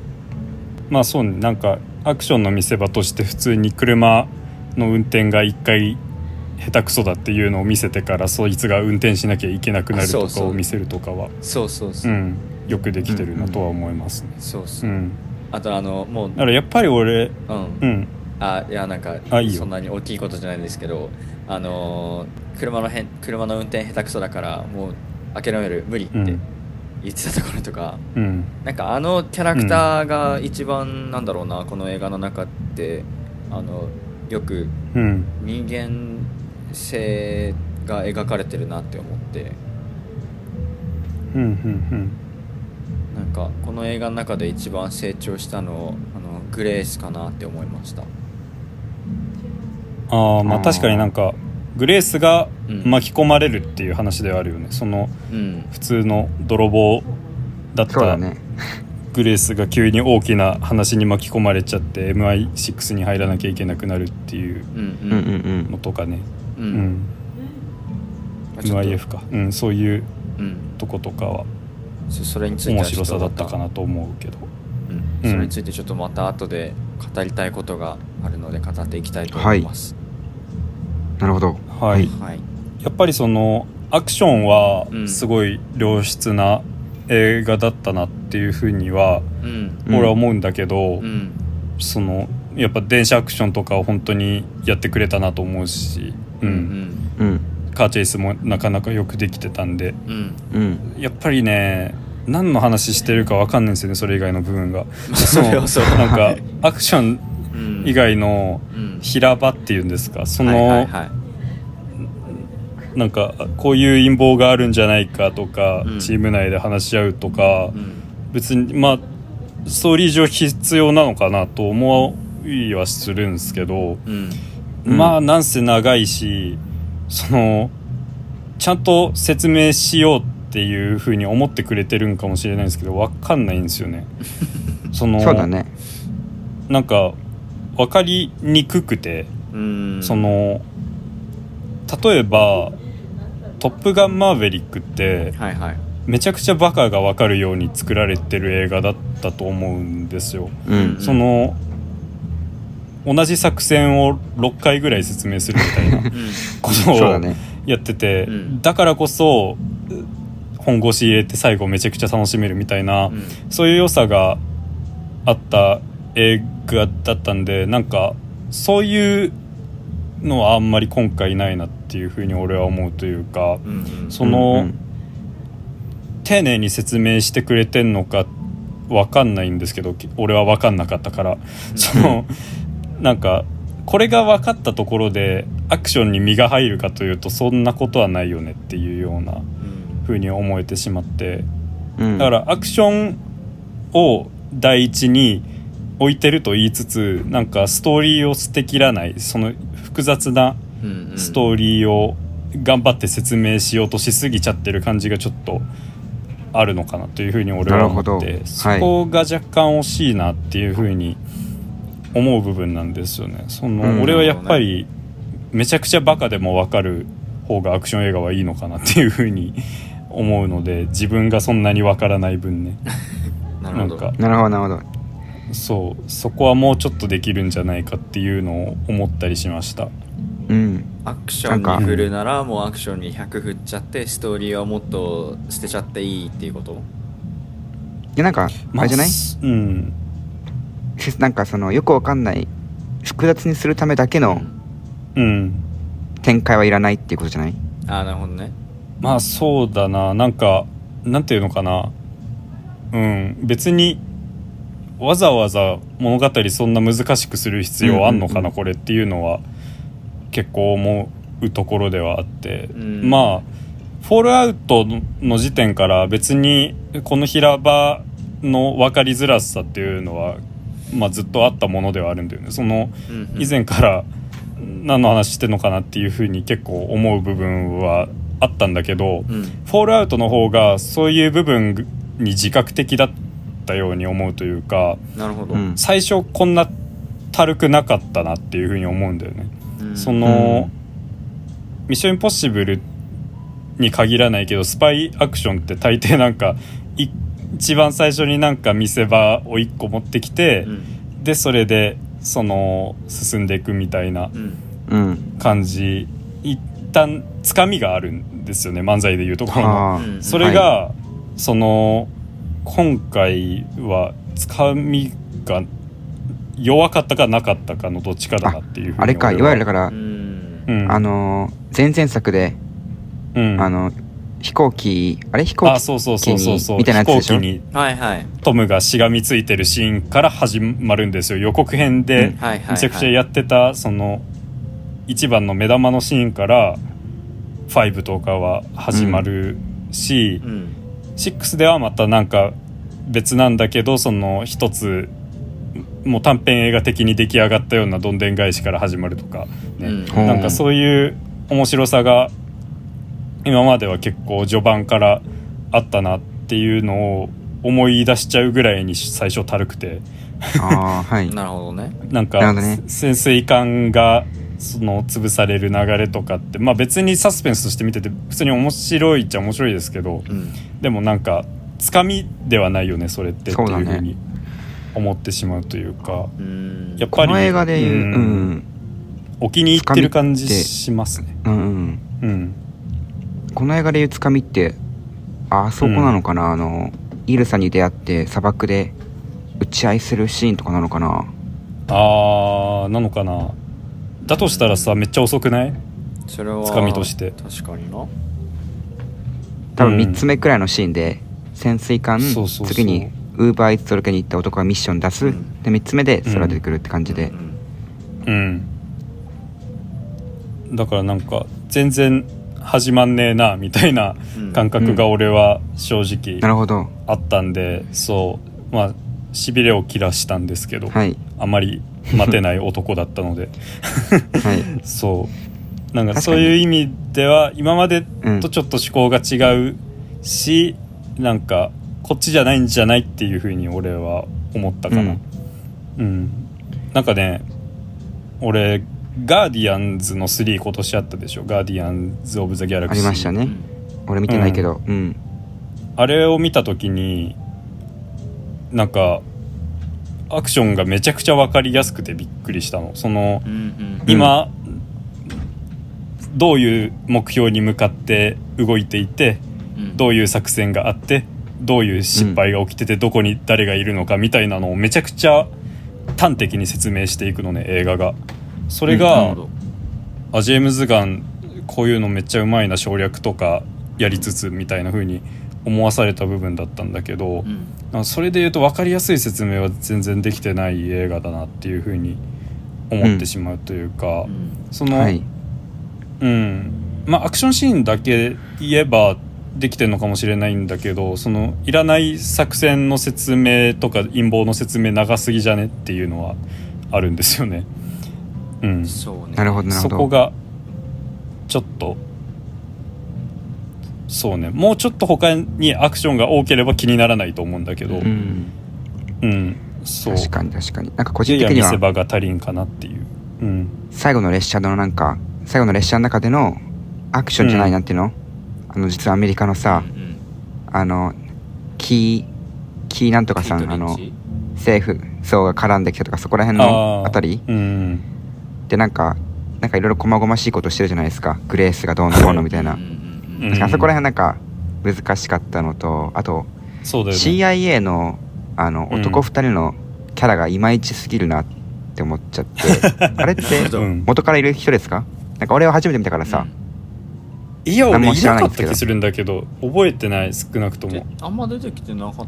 まあそうねなんかアクションの見せ場として普通に車の運転が一回下手くそだっていうのを見せてからそいつが運転しなきゃいけなくなるとかを見せるとかはそうそうそう。う、ん。よくできてるなとは思いますね。そうそう。う、ん。あとあのもうだからやっぱり俺うん、うん。あいやなんかそんなに大きいことじゃないんですけどあのー車のへん車の運転下手くそだからもう諦める無理ってうん。言ってたところとか、うん。なんかあのキャラクターが一番なんだろうなこの映画の中ってあのよくうん。人間性が描かれてるなって思って。うんうんなんかこの映画の中で一番成長したのあのグレースかなって思いましたああまあ確かになんかグレースがうん。巻き込まれるっていう話ではあるよね。そのうん。普通の泥棒だったそうだね。グレースが急に大きな話に巻き込まれちゃって MI6 に入らなきゃいけなくなるっていうのとかね、ううん。MIF か、うん、そういううん。とことかはそそれについては面白さだったかなと思うけど。うん、それについてちょっとまた後で語りたいことがあるので語っていきたいと思います。なるほどはい、はい。やっぱりそのアクションはうんすごい良質な映画だったなっていうふうにはうん。うん俺は思うんだけど、うん。そのやっぱ電車アクションとかを本当にやってくれたなと思うし、ううんん。うんカーチェイスもなかなかよくできてたんでうん。うんやっぱりね何の話してるか分かんないんですよねそれ以外の部分が。ま [laughs] あそれはそう。なんかはいアクションうん以外のうん。平場っていうんですか？その、はいはいはいなんかこういう陰謀があるんじゃないかとか、うんチーム内で話し合うとか、うん別にまあストーリー上必要なのかなと思いはするんですけど、うん。うんまあなんせ長いしそのちゃんと説明しようっていうふうに思ってくれてるんかもしれないんですけど分かんないんですよね。[laughs] そのそうだねなんか分かりにくくて、うん。その例えば「トップガンマーヴェリック」ってはいはい。めちゃくちゃバカが分かるように作られてる映画だったと思うんですよ。うんその同じ作戦を6回ぐらい説明するみたいなうん。ことをやってて、うんだからこそ本腰入れて最後めちゃくちゃ楽しめるみたいな、うんそういう良さがあった映画だったんでなんかそういうのはあんまり今回ないなっていうふうに俺は思うというかうんうん。その、うん丁寧に説明してくれてんのかわかんないんですけどき俺は分かんなかったから。そのなんかこれが分かったところでアクションに身が入るかというとそんなことはないよねっていうようなうん。風に思えてしまって。うん。だからアクションを第一に置いてると言いつつなんかストーリーを捨てきらないその複雑なストーリーを頑張って説明しようとしすぎちゃってる感じがちょっとあるのかなというふうに俺は思ってそこが若干惜しいなっていうふうに思う部分なんですよね。そのうん。俺はやっぱりめちゃくちゃバカでも分かる方がアクション映画はいいのかなっていうふうに思うので自分がそんなに分からない分ね。[laughs] なるほどなるほどそうそこはもうちょっとできるんじゃないかっていうのを思ったりしました。うん。アクションに振るならもうアクションに100振っちゃってストーリーはもっと捨てちゃっていいっていうこと？いやなんかあれじゃない？すうん。せ [laughs] なんかそのよくわかんない複雑にするためだけのうん。展開はいらないっていうことじゃない？ああなるほどね。まあそうだな。なんかなんていうのかな。うん。別にわざわざ物語そんな難しくする必要あんのかな、これっていうのは結構思うところではあって、うん。まあフォールアウトの時点から別にこの平場の分かりづらさっていうのは、まあ、ずっとあったものではあるんだよね。その以前から何の話してんのかなっていうふうに結構思う部分はあったんだけど、うん。フォールアウトの方がそういう部分に自覚的だったように思うというかなるほど、うん。最初こんなたるくなかったなっていうふうに思うんだよね。うん。その、ミッションインポッシブルに限らないけどスパイアクションって大抵なんかい一番最初になんか見せ場を1個持ってきて、うん。でそれでその進んでいくみたいなうん。うん。感じ。一旦つかみがあるんですよね漫才でいうところの。それが、その今回はつかみが弱かったかなかったかのどっちかだなっていうふうにあれかいわゆるだから、うん。うん、あのー前々作で、うん、あの飛行機あれ？飛行機？あそうそうそうそうそう。みたいなやつでしょ？飛行機にはいはい。トムがしがみついてるシーンから始まるんですよ。予告編でうん。はいはいはい。めちゃくちゃやってたその一番の目玉のシーンから5とかは始まるし、うん6ではまたなんか別なんだけどその一つもう短編映画的に出来上がったようなどんでん返しから始まるとか、ね。うん。なんかそういう面白さが今までは結構序盤からあったなっていうのを思い出しちゃうぐらいに最初たるくて。ああはい。[laughs] なるほどね。なんか、[laughs] 潜水艦がその潰される流れとかってまあ別にサスペンスとして見てて普通に面白いっちゃ面白いですけどうん。でもなんかつかみではないよねそれってっていうふうに思ってしまうというかうん。やっぱりこの映画で言うううん。んお気に入ってる感じしますね。うんうんうん。この映画で言うつかみってあそこなのかな、あのイルサに出会って砂漠で打ち合いするシーンとかなのかな？あーなのかな？だとしたらさめっちゃ遅くない？それはつかみとして。確かにな。多分うん。3つ目くらいのシーンで潜水艦そうそうそう。次にウーバーイーツ届けに行った男がミッション出す、うん。で3つ目で空出てくるって感じで、うん。うん。だからなんか全然始まんねえなみたいなうん。感覚が俺は正直なるほど。あったんで、そう。まあしびれを切らしたんですけど、はいあまり待てない男だったので。はい。そう。なんかそういう意味では今までうんとちょっと思考が違うし、なんかこっちじゃないんじゃないっていうふうに俺は思ったかな。うん。うん、なんかね俺ガーディアンズの3今年あったでしょ？ガーディアンズ・オブ・ザ・ギャラあクシーりましたね。俺見てないけど。うん、あれを見た時になんかアクションがめちゃくちゃ分かりやすくてびっくりしたの。そのうんうん。今、どういう目標に向かって動いていてうん。どういう作戦があってどういう失敗が起きてて、どこに誰がいるのかみたいなのをめちゃくちゃ端的に説明していくのね映画が。それがほ、ど。あジェームズ・ガンこういうのめっちゃうまいな省略とかやりつつみたいな風に思わされた部分だったんだけど、うん。それで言うと分かりやすい説明は全然できてない映画だなっていう風に思ってしまうというか、うん。その、はい。うん。まあアクションシーンだけ言えばできてるのかもしれないんだけどそのいらない作戦の説明とか陰謀の説明長すぎじゃねっていうのはあるんですよね。うん、そうね。なるほどなるほど。そこがちょっとそうね。もうちょっと他にアクションが多ければ気にならないと思うんだけど、ううん。うん、そう。確かに確かに。なんか個いやいや見人的にはせ場が足りんかなっていう、うん、最後の列車のなんか最後の列車の中でのアクションじゃない、うんなんていうの？あの実はアメリカのさ、うんうん。あのキーキーなんとかさんあの政府層が絡んできたとかそこら辺のあたり？うん。でなんかなんかいろいろ細々しいことしてるじゃないですか。グレースがどうのこうのみたいな、確かあそこら辺なんか難しかったのとあとそうだよね。CIA のあのうん男2人のキャラがいまいちすぎるなって思っちゃって。あれって [laughs] うん元からいる人ですか？なんか俺は初めて見たからさ、いや何も俺いなかっ知らないんですけどた気するんだけど。覚えてない少なくとでも、あんま出てきてなかっ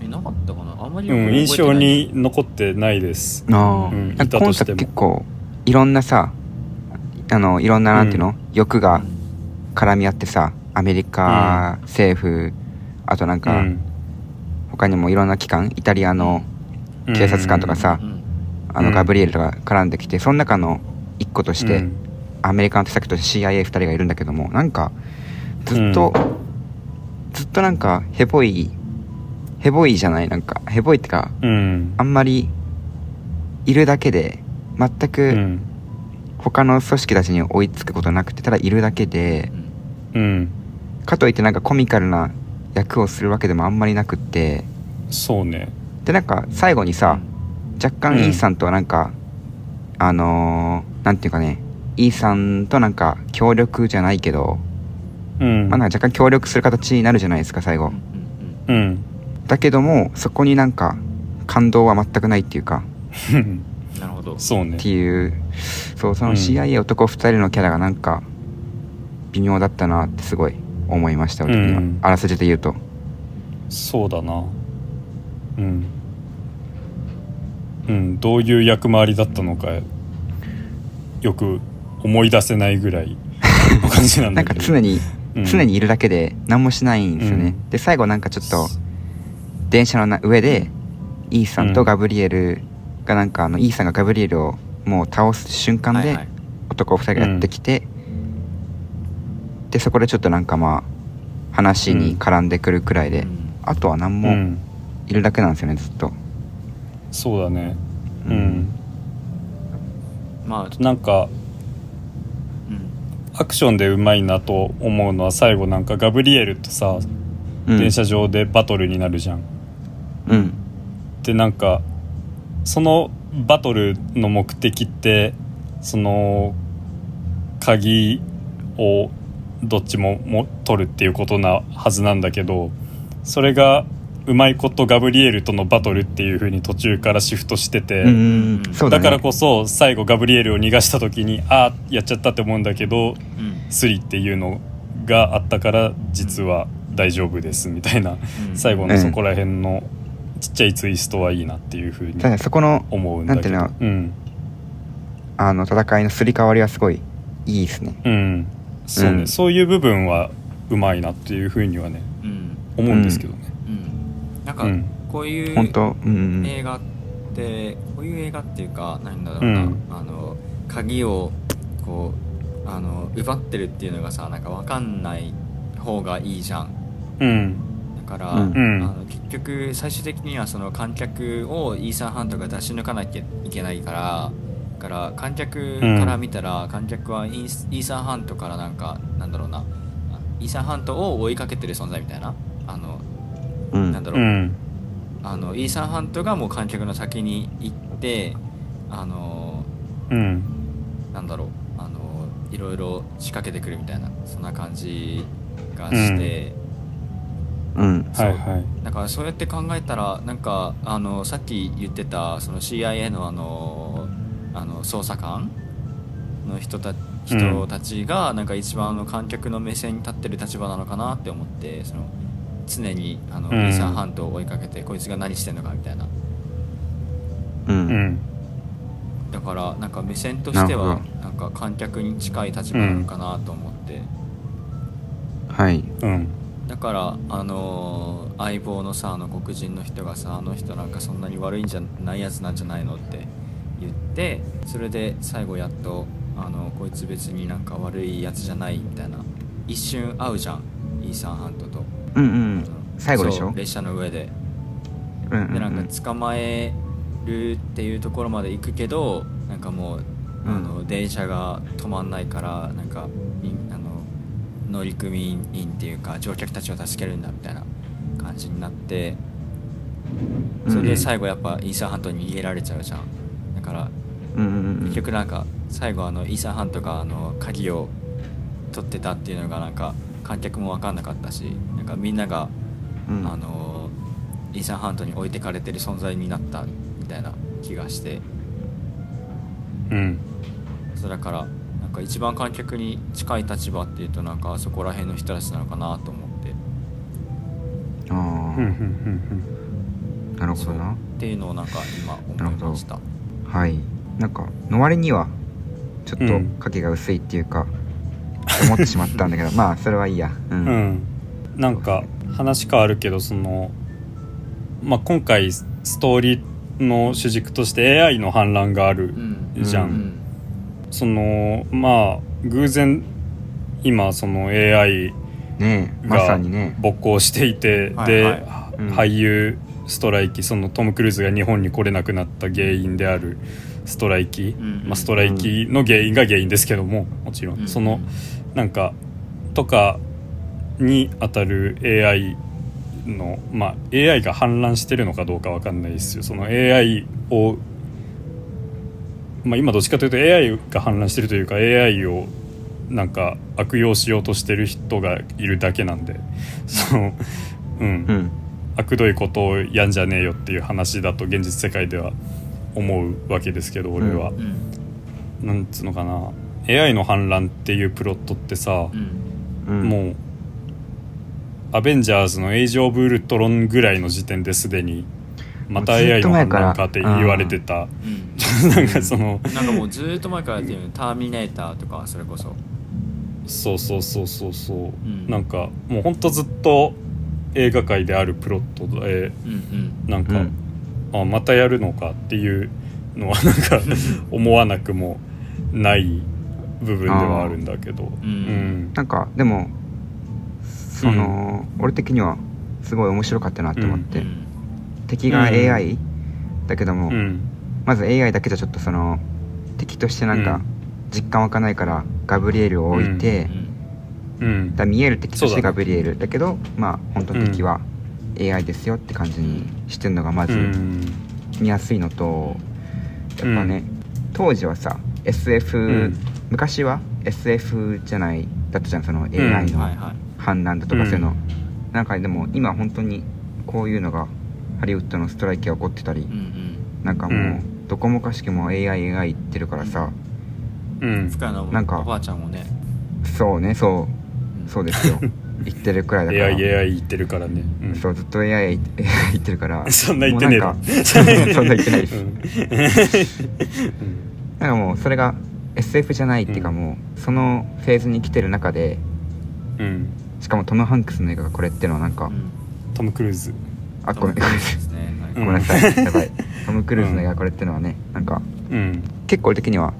たいなかったかな？あんまり印象に残ってないです。あーうんなんか今作結構いろんなさあのいろんななんていうの、欲が絡み合ってさアメリカ、政府あとなんうか、ん。他にもいろんな機関イタリアの警察官とかさ、うん。あのうん。ガブリエルとか絡んできてその中の一個として、うん。アメリカの手先として CIA2 人がいるんだけどもなんかずっと、ずっとなんかヘボいヘボいじゃないなんかヘボいってかうん。あんまりいるだけで全うくん。他の組織たちに追いつくことなくてただいるだけでうん。かといってなんかコミカルな役をするわけでもあんまりなくって。そうね。でなんか最後にさ若干うんイーサンとはなんか、あのー、なんていうかねイーサンとなんか協力じゃないけど、うん。まあ、なんか若干協力する形になるじゃないですか最後。うん。うんだけどもそこになんか感動は全くないっていうか。うん。なるほど。そうね。っていう。そうそのうん。CIA 男2人のキャラがなんか微妙だったなってすごい思いました俺的には、うん。あらすじで言うと。そうだな。うん。うんどういう役回りだったのかよく思い出せないぐらいの感じなんなんだけど。[laughs] か常に、うん。常にいるだけで何もしないんですよね、うん。で最後なんかちょっと電車のな上でイーサンとガブリエルがなんかあのイーサンがガブリエルをもう倒す瞬間で男2人がやってきて、でそこでちょっとなんかまあ話に絡んでくるくらいで、うん。あとは何もうん。いるだけなんですよねずっと。そうだね。ううん。んまあなんかうん。アクションでうまいなと思うのは最後なんかガブリエルとさ、うん。電車上でバトルになるじゃん。うん。でなんかそのバトルの目的ってその鍵をどっちもも取るっていうことなはずなんだけどそれがうまいことガブリエルとのバトルっていう風に途中からシフトしてて、ね、だからこそ最後ガブリエルを逃がした時にああやっちゃったって思うんだけどうん。スリっていうのがあったから実は大丈夫ですみたいな。うん。最後のそこら辺のちっちゃいツイストはいいなっていう風にただそこの思うんだけど。なんてうん。あの戦いのすり替わりはすごいいいですね。うんそうね、うん。そういう部分はうまいなっていう風にはねうん。思うんですけどね。うん。なんかうん。こういう映画ってこういう映画っていうか何だろうな、うん。あの鍵をこうあの奪ってるっていうのがさなんか分かんない方がいいじゃん。うん。だから、うん。うん。あの結局最終的にはその観客をイーサン・ハントが出し抜かなきゃいけないからだから観客から見たら、観客はイーサン・ハントからなんかなんだろうなあイーサン・ハントを追いかけてる存在みたいなあのうん。なんだろう、うん。あのイーサン・ハントがもう観客の先に行ってあのうん。なんだろうあのいろいろ仕掛けてくるみたいなそんな感じがして、うん。そうはいはい。だからそうやって考えたらなんかあのさっき言ってたその CIA のあのあの捜査官の人た人たちがなんか一番あの観客の目線に立ってる立場なのかなって思ってその常にあの、うん。イーサン・ハントを追いかけてこいつが何してんのかみたいな。ううん。んだからなんか目線としてはなんか観客に近い立場なのかなと思って、はい。うん。だからあのー相棒のさあの黒人の人がさあの人なんかそんなに悪いんじゃないやつなんじゃないのっててそれで最後やっとあのこいつ別になんか悪いやつじゃないみたいな一瞬会うじゃんイーサン・ハントと、うんうん。最後でしょ？列車の上で。うんうんうでなんんか捕まえるっていうところまで行くけどなんかもう、うん。あの電車が止まんないからなんかあの乗組員っていうか乗客たちを助けるんだみたいな感じになってそれで最後やっぱイーサン・ハントに逃げられちゃうじゃん。だからうんうんうん結局なんか最後あのイーサン・ハントがあの鍵を取ってたっていうのがなんか観客も分かんなかったしなんかみんながうん。あのイーサン・ハントに置いてかれてる存在になったみたいな気がして。うん。そうだからなんか一番観客に近い立場っていうとなんかあそこら辺の人たちなのかなと思って。あうんうんうんあなるほどな。っていうのをなんか今思いました。はいなんかの割にはちょっとうん。影が薄いっていうか、思ってしまったんだけど [laughs] まあそれはいいや。う、うん。んなんか話変わるけどそのまあ今回ストーリーの主軸として AI の反乱があるうん。じゃん。うん。そのまあ偶然今その AI が勃興していて、はいで、はい。うん。俳優ストライキそのトム・クルーズが日本に来れなくなった原因であるストライキ、まあ、ストライキの原因が原因ですけどももちろん、うん。そのなんかとかに当たる AI のまあ AI が反乱してるのかどうかわかんないですよ。その AI をまあ今どっちかというと AI が反乱してるというか AI をなんか悪用しようとしてる人がいるだけなんで。そのうん、うん。悪どいことをやんじゃねえよっていう話だと現実世界では思うわけですけど俺は、うん。なんつうのかな。AI の反乱っていうプロットってさう、ん。うんもうアベンジャーズのエイジ・オブ・ウルトロンぐらいの時点ですでにまた AI の反乱かって言われてた。うん。[laughs] なんかそのなんかもうずーっと前からやってるターミネーターとかそれこそ。そうそうそうそうそう、ん。なんかもうほんとずっと映画界であるプロットでうんうん。なんか、うんあまたやるのかっていうのはなんか [laughs] 思わなくもない部分ではあるんだけど。うん。うん。なんかでもその、俺的にはすすごい面白かったなって思って、うん。敵がうん。AI、だけども、うん。まず AI だけじゃちょっとその敵としてなんかうん。実感湧かないからガブリエルを置いて、うん。うん。だ見える敵としてガブリエル。だけどまあ本当敵は AI ですよって感じにしてるのがまずうん。見やすいのと、やっぱね、当時はさ SF、うん。昔は SF じゃないだったじゃんその AI の判断だとかそういうの、うん。なんかでも今本当にこういうのがハリウッドのストライキが起こってたり、うんうん。なんかもううどこもかしくも AI、AI 言ってるからさ、うん。なんかおばあちゃんもね。そうねそう。そうですよ [laughs] 言ってるくらいだから。AI AI 言ってるからね、うん。そうずっと AI 言って言ってるから。[laughs] そんな言ってねえだろ。もうなんか [laughs] そんな言ってないです、うん。なんかもうそれが SF じゃないっていうかうん。もうそのフェーズに来てる中でうん。しかもトム・ハンクスの映画がこれってのはなんか、うん。トム・クルーズ。あごめん。ごめんですね。はい。ごめんなさい、やばい。[laughs] トム・クルーズの映画これってのはねなんかうん。結構俺的には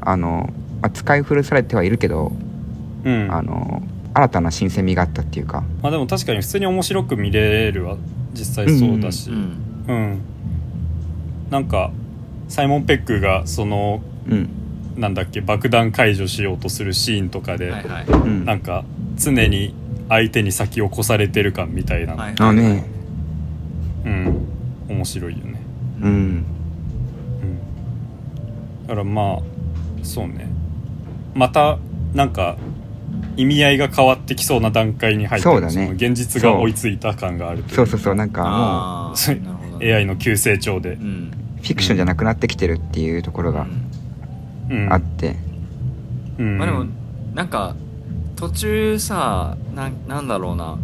あの、まあ、使い古されてはいるけど、うん。あの新たな新鮮味があったっていうか。まあでも確かに普通に面白く見れるわ実際そうだし。うんうん、なんかサイモン・ペックがそのうん。なんだっけ爆弾解除しようとするシーンとかで、はいはい。うん。なんか常に相手に先を越されてる感みたいな、はい。あね。うん。面白いよね、うん。うん、だからまあそうね。またなんか意味合いが変わってきそうな段階に入ってそうだね。の現実が追いついた感があるというそうそうそうなんかもうーなるほど AI の急成長で。う、ん。うフィクションじゃなくなってきてるっていうところがうん。あって。うん。まあでもなんか途中さなんなんだろうな。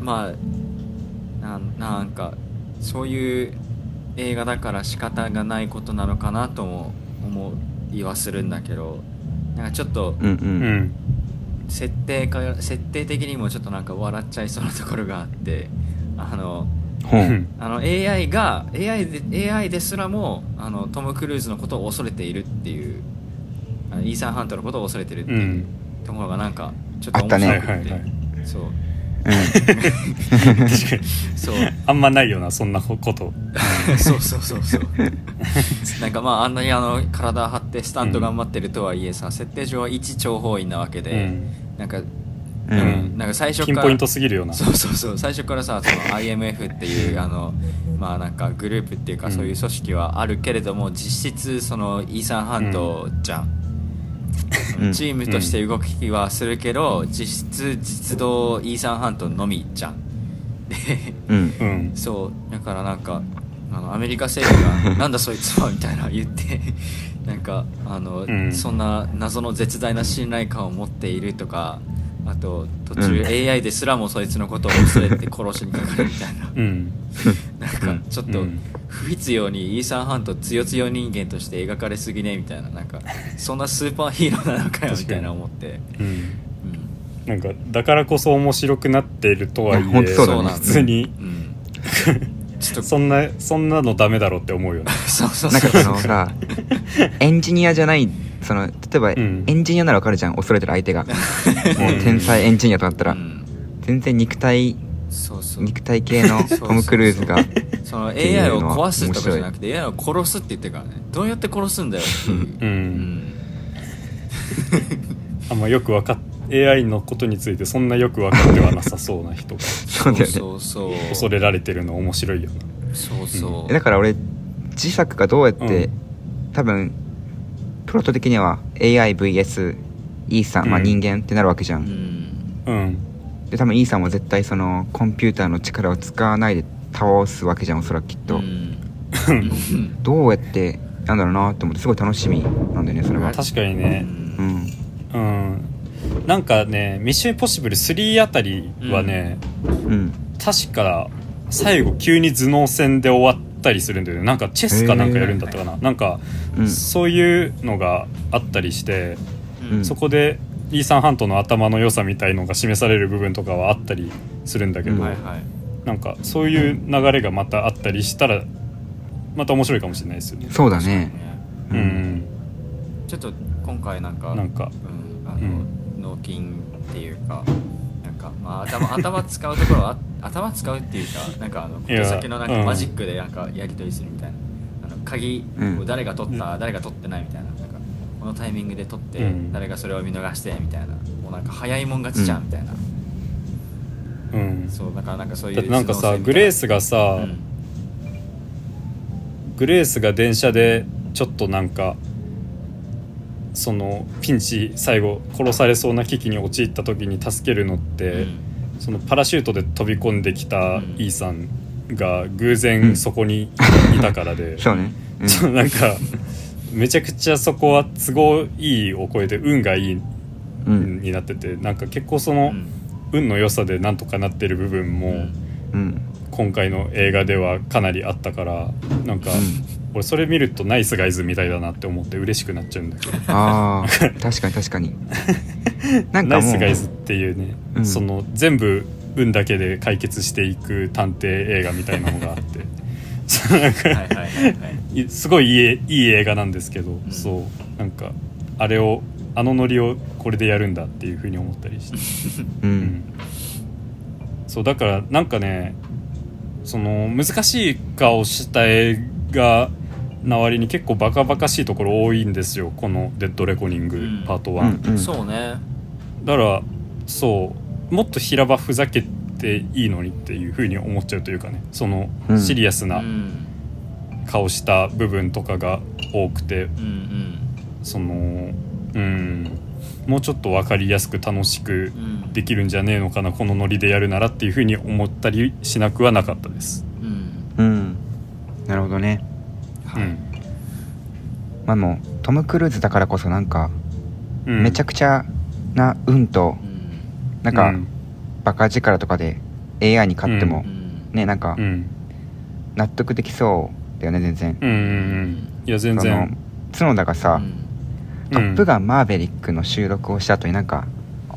まあなんなんかそういう映画だから仕方がないことなのかなとも思いはするんだけど。なんかちょっとうんううんん設定か設定的にもちょっとなんか笑っちゃいそうなところがあってあのあの AI が AI で AI ですらもあのトム・クルーズのことを恐れているっていうあのイーサン・ハントのことを恐れてるってういうん。ところがなんかちょっとあったね。面白くて、はいはいはい。そう [laughs] 確かに。そう。あんまないよなそんなこと。[laughs] そうそうそうそう。なんかまああんなにあの体張ってスタント頑張ってるとはいえさ、設定上は一諜報員なわけで、うん。なんか、ううんん、なんか最初からピンポイントすぎるよな。そうそうそう。最初からさその IMF っていうあのまあなんかグループっていうかうん。そういう組織はあるけれども、実質そのイーサン・ハントじゃん、うんチームとして動きはするけど、実質実動イーサン・ハントのみじゃん。でうん。うん。そう。だからなんかあのアメリカ政府が「なんだそいつは」みたいな言ってなんかあの、うん。そんな謎の絶大な信頼感を持っているとかあと途中うん。AI ですらもそいつのことを恐れて殺しにかかるみたいな。うん。[laughs] なんかちょっとうん。不必要にイーサン・ハント強強人間として描かれすぎねみたいな。なんかそんなスーパーヒーローなのかよみたいな思って、うん。うん。なんかだからこそ面白くなっているとはいえね。普通にうん、[laughs] ちょっとそんなそんなのダメだろって思うよね。[laughs] そうそうなんかそうそのさ [laughs] エンジニアじゃないその例えば、ん。エンジニアならわかるじゃん恐れてる相手が。もううん天才エンジニアとなったら、うん。全然肉体そうそう。肉体系のそうそうそう。トム・クルーズが。その AI を壊すとかじゃなくて AI を殺すって言ってるからね。どうやって殺すんだよっていう、ううんん。[laughs] あんまよくわかっ AI のことについてそんなよく分かってはなさそうな人が [laughs] そうだよね。そうそう恐れられてるの面白いよな。そうそう、えだから俺自作がどうやって、うん。多分プロット的には AIVS イーサン、まあ、うん人間ってなるわけじゃ、うん。んうん。で多分イーサンも絶対そのコンピューターの力を使わないで倒すわけじゃんおそらくきっと、うん。どうやってなんだろうなと思ってすごい楽しみなんだよねそれは。確かにうね。うんん。うんなんかね「ミッションインポッシブル3」あたりはね、うん。確か最後急に頭脳戦で終わったりするんだよね。なんかチェスかなんかやるんだったかな、なんかうん。そういうのがあったりして、うん。そこでイーサン・ハントの頭の良さみたいのが示される部分とかはあったりするんだけど、うんはいはい。なんかそういう流れがまたあったりしたらまた面白いかもしれないですよね。そうだね。ううん。ん、ちょっと今回なんかなんかうん、あの、納金っていうかなんかまあ、頭頭使うところはあ頭使うっていうかなんかあの小先のなんうん。かマジックでなんかやり取りするみたいな、あの鍵うん。を誰が取った、誰が取ってないみたいな。なんかこのタイミングで取って、うん。誰がそれを見逃してみたいな。もうなんか早いもん勝ちじゃんみたいな、うん。そうだからなんかそういうなんかさグレースがさ、うん。グレースが電車でちょっとなんかそのピンチ最後殺されそうな危機に陥った時に助けるのって、うん。そのパラシュートで飛び込んできたうん。イーさんが偶うん然そこにいたからで、[laughs] そうね、うん。なんかめちゃくちゃそこは都合いいを超えて運がいいうん。になっててなんか結構そのうん。運の良さでなんとかなってる部分も、うん。うん。今回の映画ではかなりあったからなんか、俺それ見るとナイスガイズみたいだなって思って嬉しくなっちゃうんだけど。ああ確かに確かに。[laughs] なんナかもうイスガイズっていうね、うん。その全部運だけで解決していく探偵映画みたいなのがあって。[laughs] すごいいいいい映画なんですけど、ん。そう。なんかあれをあのノリをこれでやるんだっていうふうに思ったりして、ううんん、そうだからなんかねその難しい顔した映画な割に結構バカバカしいところ多いんですよこの「デッドレコニングうん。パート1」うんうん。そうね。だからそうもっと平場ふざけていいのにっていうふうに思っちゃうというかねそのうん。シリアスなうん。顔した部分とかが多くてうんうん。そのうんもうちょっと分かりやすく楽しくうん。できるんじゃねえのかなこのノリでやるならっていうふうに思ったりしなくはなかったです。うん。うん。なるほどね。はいうん。まあもうトム・クルーズだからこそなんかうん。めちゃくちゃな運とうん。なんかうん。バカ力とかで AI に勝ってもうん。ねなんかうん。納得できそうだよね全然。うんうんうん。いや全その然。角田がさうん「トップガンマーヴェリック」の収録をした後になんか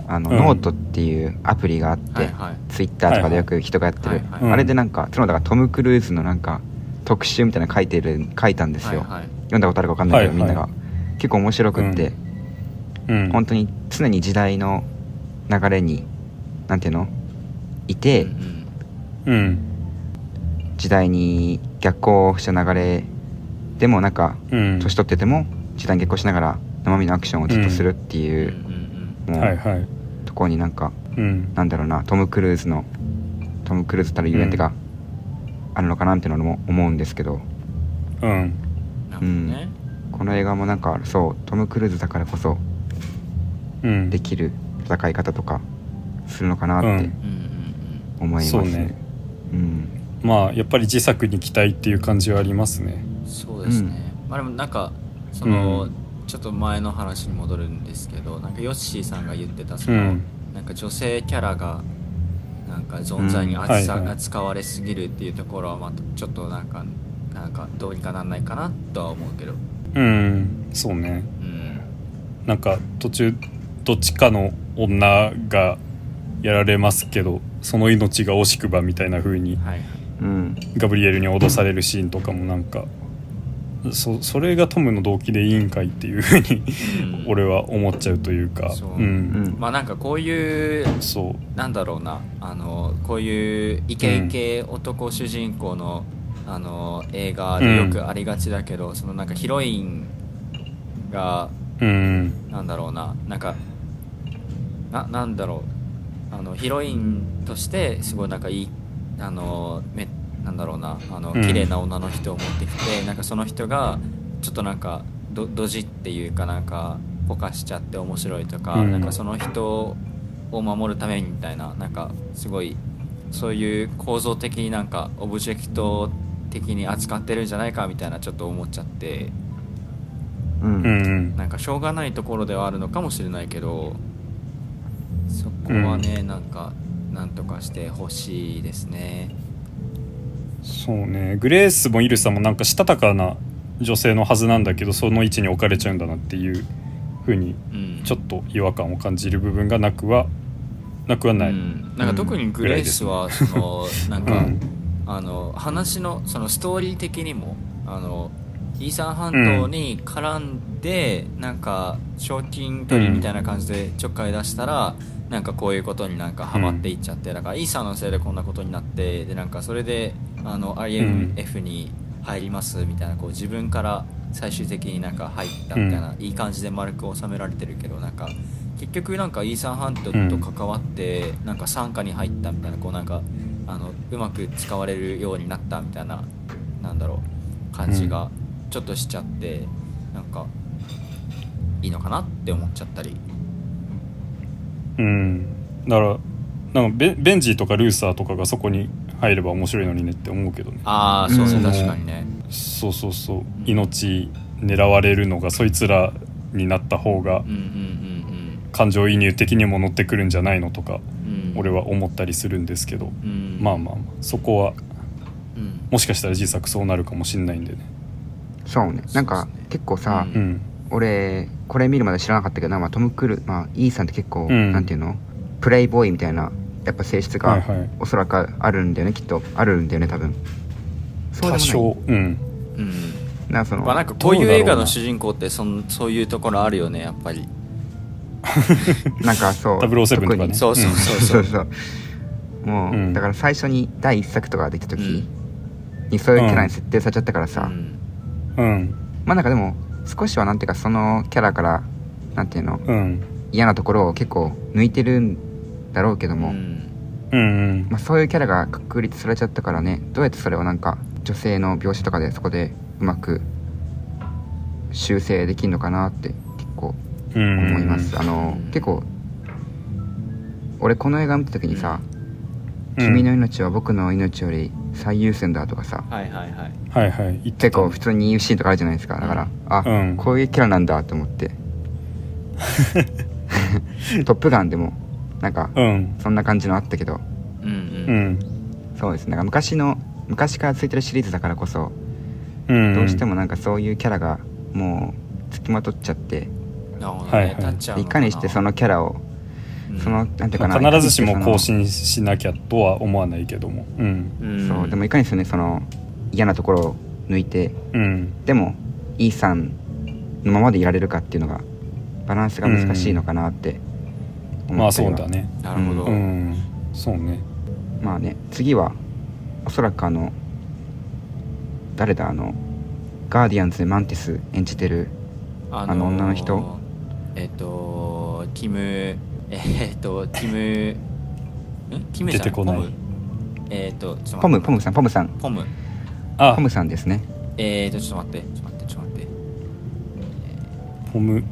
あのうん。ノートっていうアプリがあってはいはい。ツイッターとかでよく人がやってる。はいはいはい。あれでなんか角田がトム・クルーズのなんか特集みたいなの書いてる書いたんですよ。はいはい。読んだことあるか分かんないけど、はいはい。みんなが。結構面白くって、うん。本当に常に時代の流れになんていうの？いて、うんうん。時代に逆行した流れでもなんかうん。年取ってても時代に逆行しながら生身のアクションをずっとするってうんういう、ん。もう、はいはい。ところになんかうん。なんだろうなトム・クルーズのトム・クルーズたるゆえんってがあるのかなっていうのも思うんですけど。うん。なるほどね。この映画もなんかそうトム・クルーズだからこそうん。できる戦い方とかするのかなってうん。うんうん思いますそうね。うん。まあやっぱり自作に期待っていう感じはありますね。うんそうですね。まあでもなんかそのうん。ちょっと前の話に戻るんですけどなんかヨッシーさんが言ってたそうのん。なんか女性キャラがなんか存在にうん扱はいはい扱われすぎるっていうところはまたちょっとなんかなんかどうにかなんないかなとは思うけど。うんそうね。うん。なんか途中どっちかの女がやられますけどその命が惜しくばみたいな風にはいはい。うん。ガブリエルに脅されるシーンとかもなんかそそれがトムの動機でいいんかいっていう風にうん。[laughs] 俺は思っちゃうというか。そう。うん。うん。まあなんかこういうそう。なんだろうな。あのこういうイケイケ男主人公の,、あの映画でよくありがちだけど、そのなんかヒロインがうん。なんだろうな。なんかななんだろう。あのヒロインとしてすごいなんかいいあのめなんだろうなあのうん。綺麗な女の人を持ってきて、なんかその人がちょっとなんかどドジっていうかなんかぼかしちゃって面白いとか、うん。なんかその人を守るためにみたいななんかすごいそういう構造的になんかオブジェクト的に扱ってるんじゃないかみたいなちょっと思っちゃって。うん。うんうん。なんかしょうがないところではあるのかもしれないけどそこはね、なんかなんとかしてほしいですねそうね。グレースもイルサもなんかしたたかな女性のはずなんだけどその位置に置かれちゃうんだなっていう風にうん。ちょっと違和感を感じる部分がなくはなくはない、うん、なんか特にグレースはそのなんか、うん。あの話のそのストーリー的にもあのイーサン半島に絡んで、なんか賞金取りみたいな感じでちょっかい出したら、なんかこういうことになんかハマっていっちゃって、だからイーサーのせいでこんなことになってでなんかそれであの IMF に入りますみたいなこう自分から最終的になんか入ったみたいな、いい感じで丸く収められてるけどなんか結局なんかイーサン・ハントと関わってなんか傘下に入ったみたいなこうなんかあのうまく使われるようになったみたいななんだろう感じがちょっとしちゃって、なんかいいのかなって思っちゃったりうん。だからなんかベベンジーとかルーサーとかがそこに入れば面白いのにねって思うけどね。ああそうね、うん確かにね。そうそうそう。命狙われるのがそいつらになった方が感情移入的にも乗ってくるんじゃないのとか俺は思ったりするんですけど、うん。まあまあまあそこはうん。もしかしたら実作そうなるかもしんないんでね。そうね。なんか結構さ、うんうん俺これ見るまで知らなかったけどなんかトム・クルまあイーさんって結構、うん。なんていうの？プレイボーイみたいなやっぱ性質がはいはい。おそらくあるんだよね。きっとあるんだよね多分。そうでもない。多少。うん。うん。なんかそのまあなんかこういう映画の主人公ってそんそういうところあるよねやっぱり。[laughs] なんかそう007とかね。特にそうそうそう。そそううそう。もう、うん。だから最初に第一作とかができた時にそういうキャラに設定されちゃったからさ、うん。うん。まあなんかでも少しはなんていうかそのキャラからなんていうのうん。嫌なところを結構抜いてるんだろうけども、うん。まあ、そういうキャラが確立されちゃったからね。どうやってそれをなんか女性の描写とかでそこでうまく修正できるのかなって結構うん。思います、あのうん。結構俺この映画見た時にさ「うん君の命は僕の命より最優先だ」とかさ。はいはいはい。はいはい。言って結た構普通に言うシーンとかあるじゃないですか。だから、あ、うん。こういうキャラなんだと思って「[laughs] トップガン」でもなんかうん。そんな感じのあったけど。うんううん。んそうですね。なんか昔の昔からついてるシリーズだからこそうん。どうしてもなんかそういうキャラがもうつきまとっちゃって。なるほどね。はいはい。立っちゃういかにしてそのキャラをうんそのなんていうかな必ずしも更い新しなきゃとは思わないけども。うん。うん。そうでもいかにしてねその嫌なところを抜いてうん。でもイーさんのままでいられるかっていうのがバランスが難しいのかなって思まあそうだね。なるほど、うん。そうね。まあね次はおそらくあの誰だあのガーディアンズでマンティス演じてるああの女の人。えっ、とティムえっ、とティムんティムじゃ出てこない。ポム？えっ、とちょっと待って。ポムポムさんポムさん。ポム。あ。ポムさんですね。えっ、とちょっと待ってちょっと待ってちょっと待って。ポム。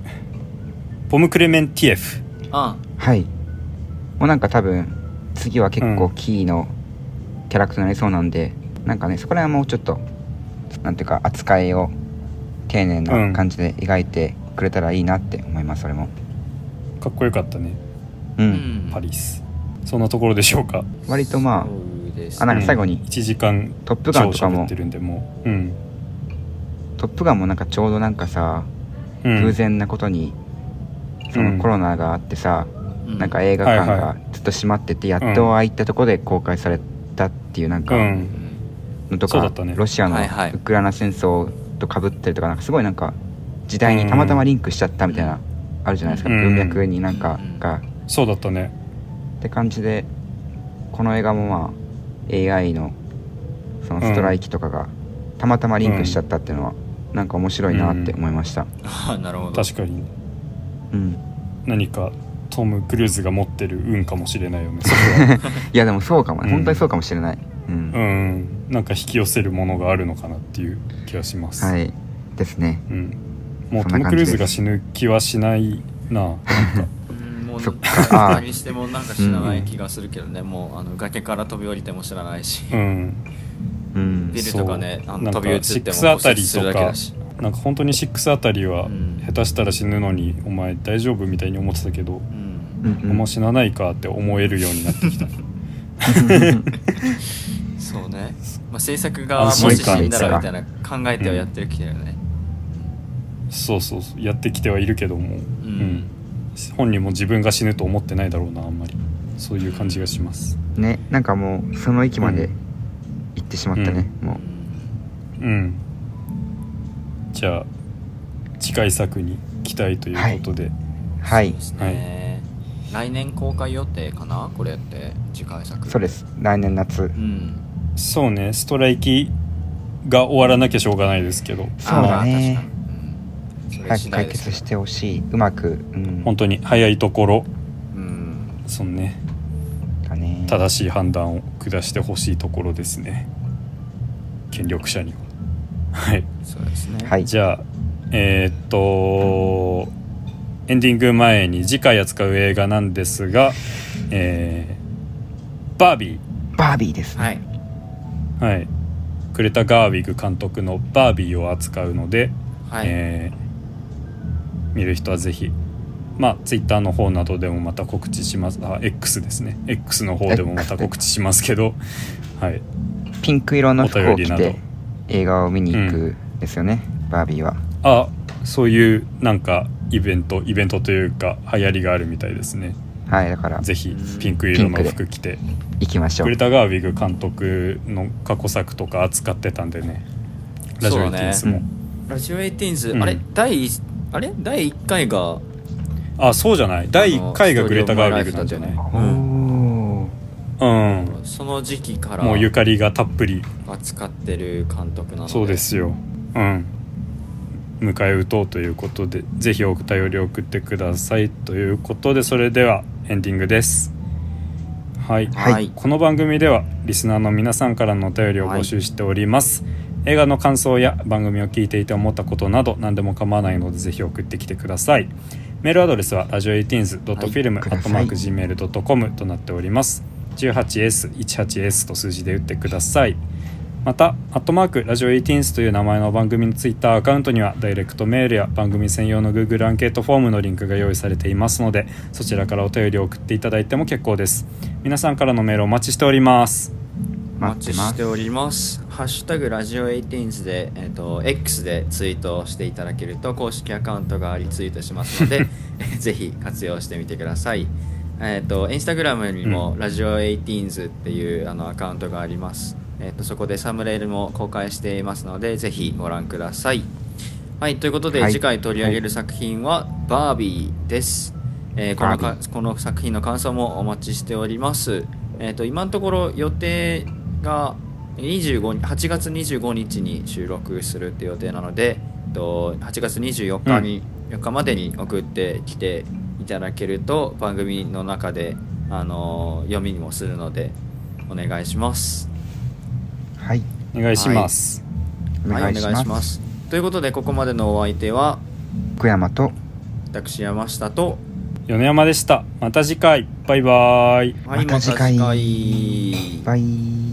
ポムクレメンティエフ。あ。はい。もうなんか多分次は結構うん。キーのキャラクターになりそうなんで、なんかねそこら辺はもうちょっとなんていうか扱いを丁寧な感じで描いてくれたらいいなって思いますそれも。かっこよかったねう、うん。んパリス。そんなところでしょうか。割とまそうですあなんか最後にうん1時間トップガンとかも。超喋ってるんでもう。うん。あ「トップガン」もなんかちょうどなんかさ、うん。偶然なことにそうん。のコロナがあってさ、うん。なんか映画館がずっと閉まっててやっとああいったところで公開されたっていうなんかうん。のとか、ね。ロシアのウクライナ戦争とかぶってるとかなんかすごいなんか時代にたまたまリンクしちゃったみたいな、あるじゃないですか、うん。文脈になんかうん。が、そうだったね。って感じでこの映画もまあ AI のそのストライキとかがたまたまリンクしちゃったっていうのはなんか面白いなって思いました。あなるほど。確かに。うん、何かトム・クルーズが持ってる運かもしれないよねそこは。[laughs] いやでもそうかも。ね、うん。本当にそうかもしれない。うん、うん。なんか引き寄せるものがあるのかなっていう気がします、はい。ですね。うん、もうそトム・クルーズが死ぬ気はしないななんか。う [laughs] んもうそっか。何してもなんか知らない気がするけどね、もうあの崖から飛び降りても知らないし、うん。うん。ビルとかねあの飛び移っても6あたり骨折するとかだけだし。なんか本当に6あたりはうん。下手したら死ぬのにお前大丈夫みたいに思ってたけど、うん。うんうん。もう死なないかって思えるようになってきた。[laughs] そうね、まあ、制作側もし死んだらみたいな考えてはやってるきてるよね、そうそうそう。やってきてはいるけども、うん本人も自分が死ぬと思ってないだろうなあんまり。そういう感じがします。ねなんかもうその域まで行ってしまったね、もう。ん。じゃあ次回作に期待ということで、うはい。そうですね、来年公開予定かな？これって次回作。そうです。来年夏。うん。そうね。ストライキが終わらなきゃしょうがないですけど。そうだね。あー確かに。うんそれ早く解決してほしいうまくうん。本当に早いところ。うん。そのね。だね。正しい判断を下してほしいところですね。権力者には。はい。そうですね。はい。じゃあえーっとエンディング前に次回扱う映画なんですがえーバービバービーですね、はい。ーはい。クレタ・ガーウィグ監督の「バービー」を扱うので、はい、えー見る人はぜひ。まあツイッターの方などでもまた告知します。あ X ですね。X の方でもまた告知しますけど。はい。ピンク色の服をお便りなど。着て映画を見に行くですよね、バービーは。あそういうなんかイベントイベントというか流行りがあるみたいですね。はいだから。ぜひピンク色の服着て。行きましょう。グレタ・ガーウィグ監督の過去作とか扱ってたんでね。ラジオエイティーンスも、ラジオエイティーンズ、うん。あれ第一あれ？第1回があそうじゃない？第1回がグレタ・ガーウィグなんじゃない？うん。その時期からもうゆかりがたっぷり扱ってる監督なので。そうですよ。うん。迎え撃とうということでぜひお便り送ってください。ということでそれではエンディングです。はい、はい、この番組ではリスナーの皆さんからのお便りを募集しております、映画の感想や番組を聞いていて思ったことなど何でも構わないのでぜひ送ってきてください。メールアドレスはラジオエイティーンズドットフィルムアくださいットマーク Gmail.com となっております。18S18S と数字で打ってください。また「アットマークラジオエイティーンス」という名前の番組のツイッターアカウントにはダイレクトメールや番組専用の Google アンケートフォームのリンクが用意されていますのでそちらからお便りを送っていただいても結構です。皆さんからのメールお待ちしております。お待ちしておりますハッシュタグラジオエイティーンズで、えっと X でツイートしていただけると公式アカウントがリツイートしますのでえ [laughs] ぜひ活用してみてください。えっ、とインスタグラムにも、うん。ラジオエイティーンズっていうあのアカウントがあります。えっ、とそこでサムネイルも公開していますのでぜひご覧ください。はいということで、はい。次回取り上げる作品は「バービー」です、えーこのかこの作品の感想もお待ちしております。えっ、と今のところ予定が25 8月25日に収録するって予定なので、えっと8月24日に、4日までに送ってきていただけると番組の中であのー読みにもするのでお願いします。はい。お願いします、はい、お願いします。ということでここまでのお相手は福山と私山下と、米山でした。また次回。バイバイ。はい、また次回。また次回。バイ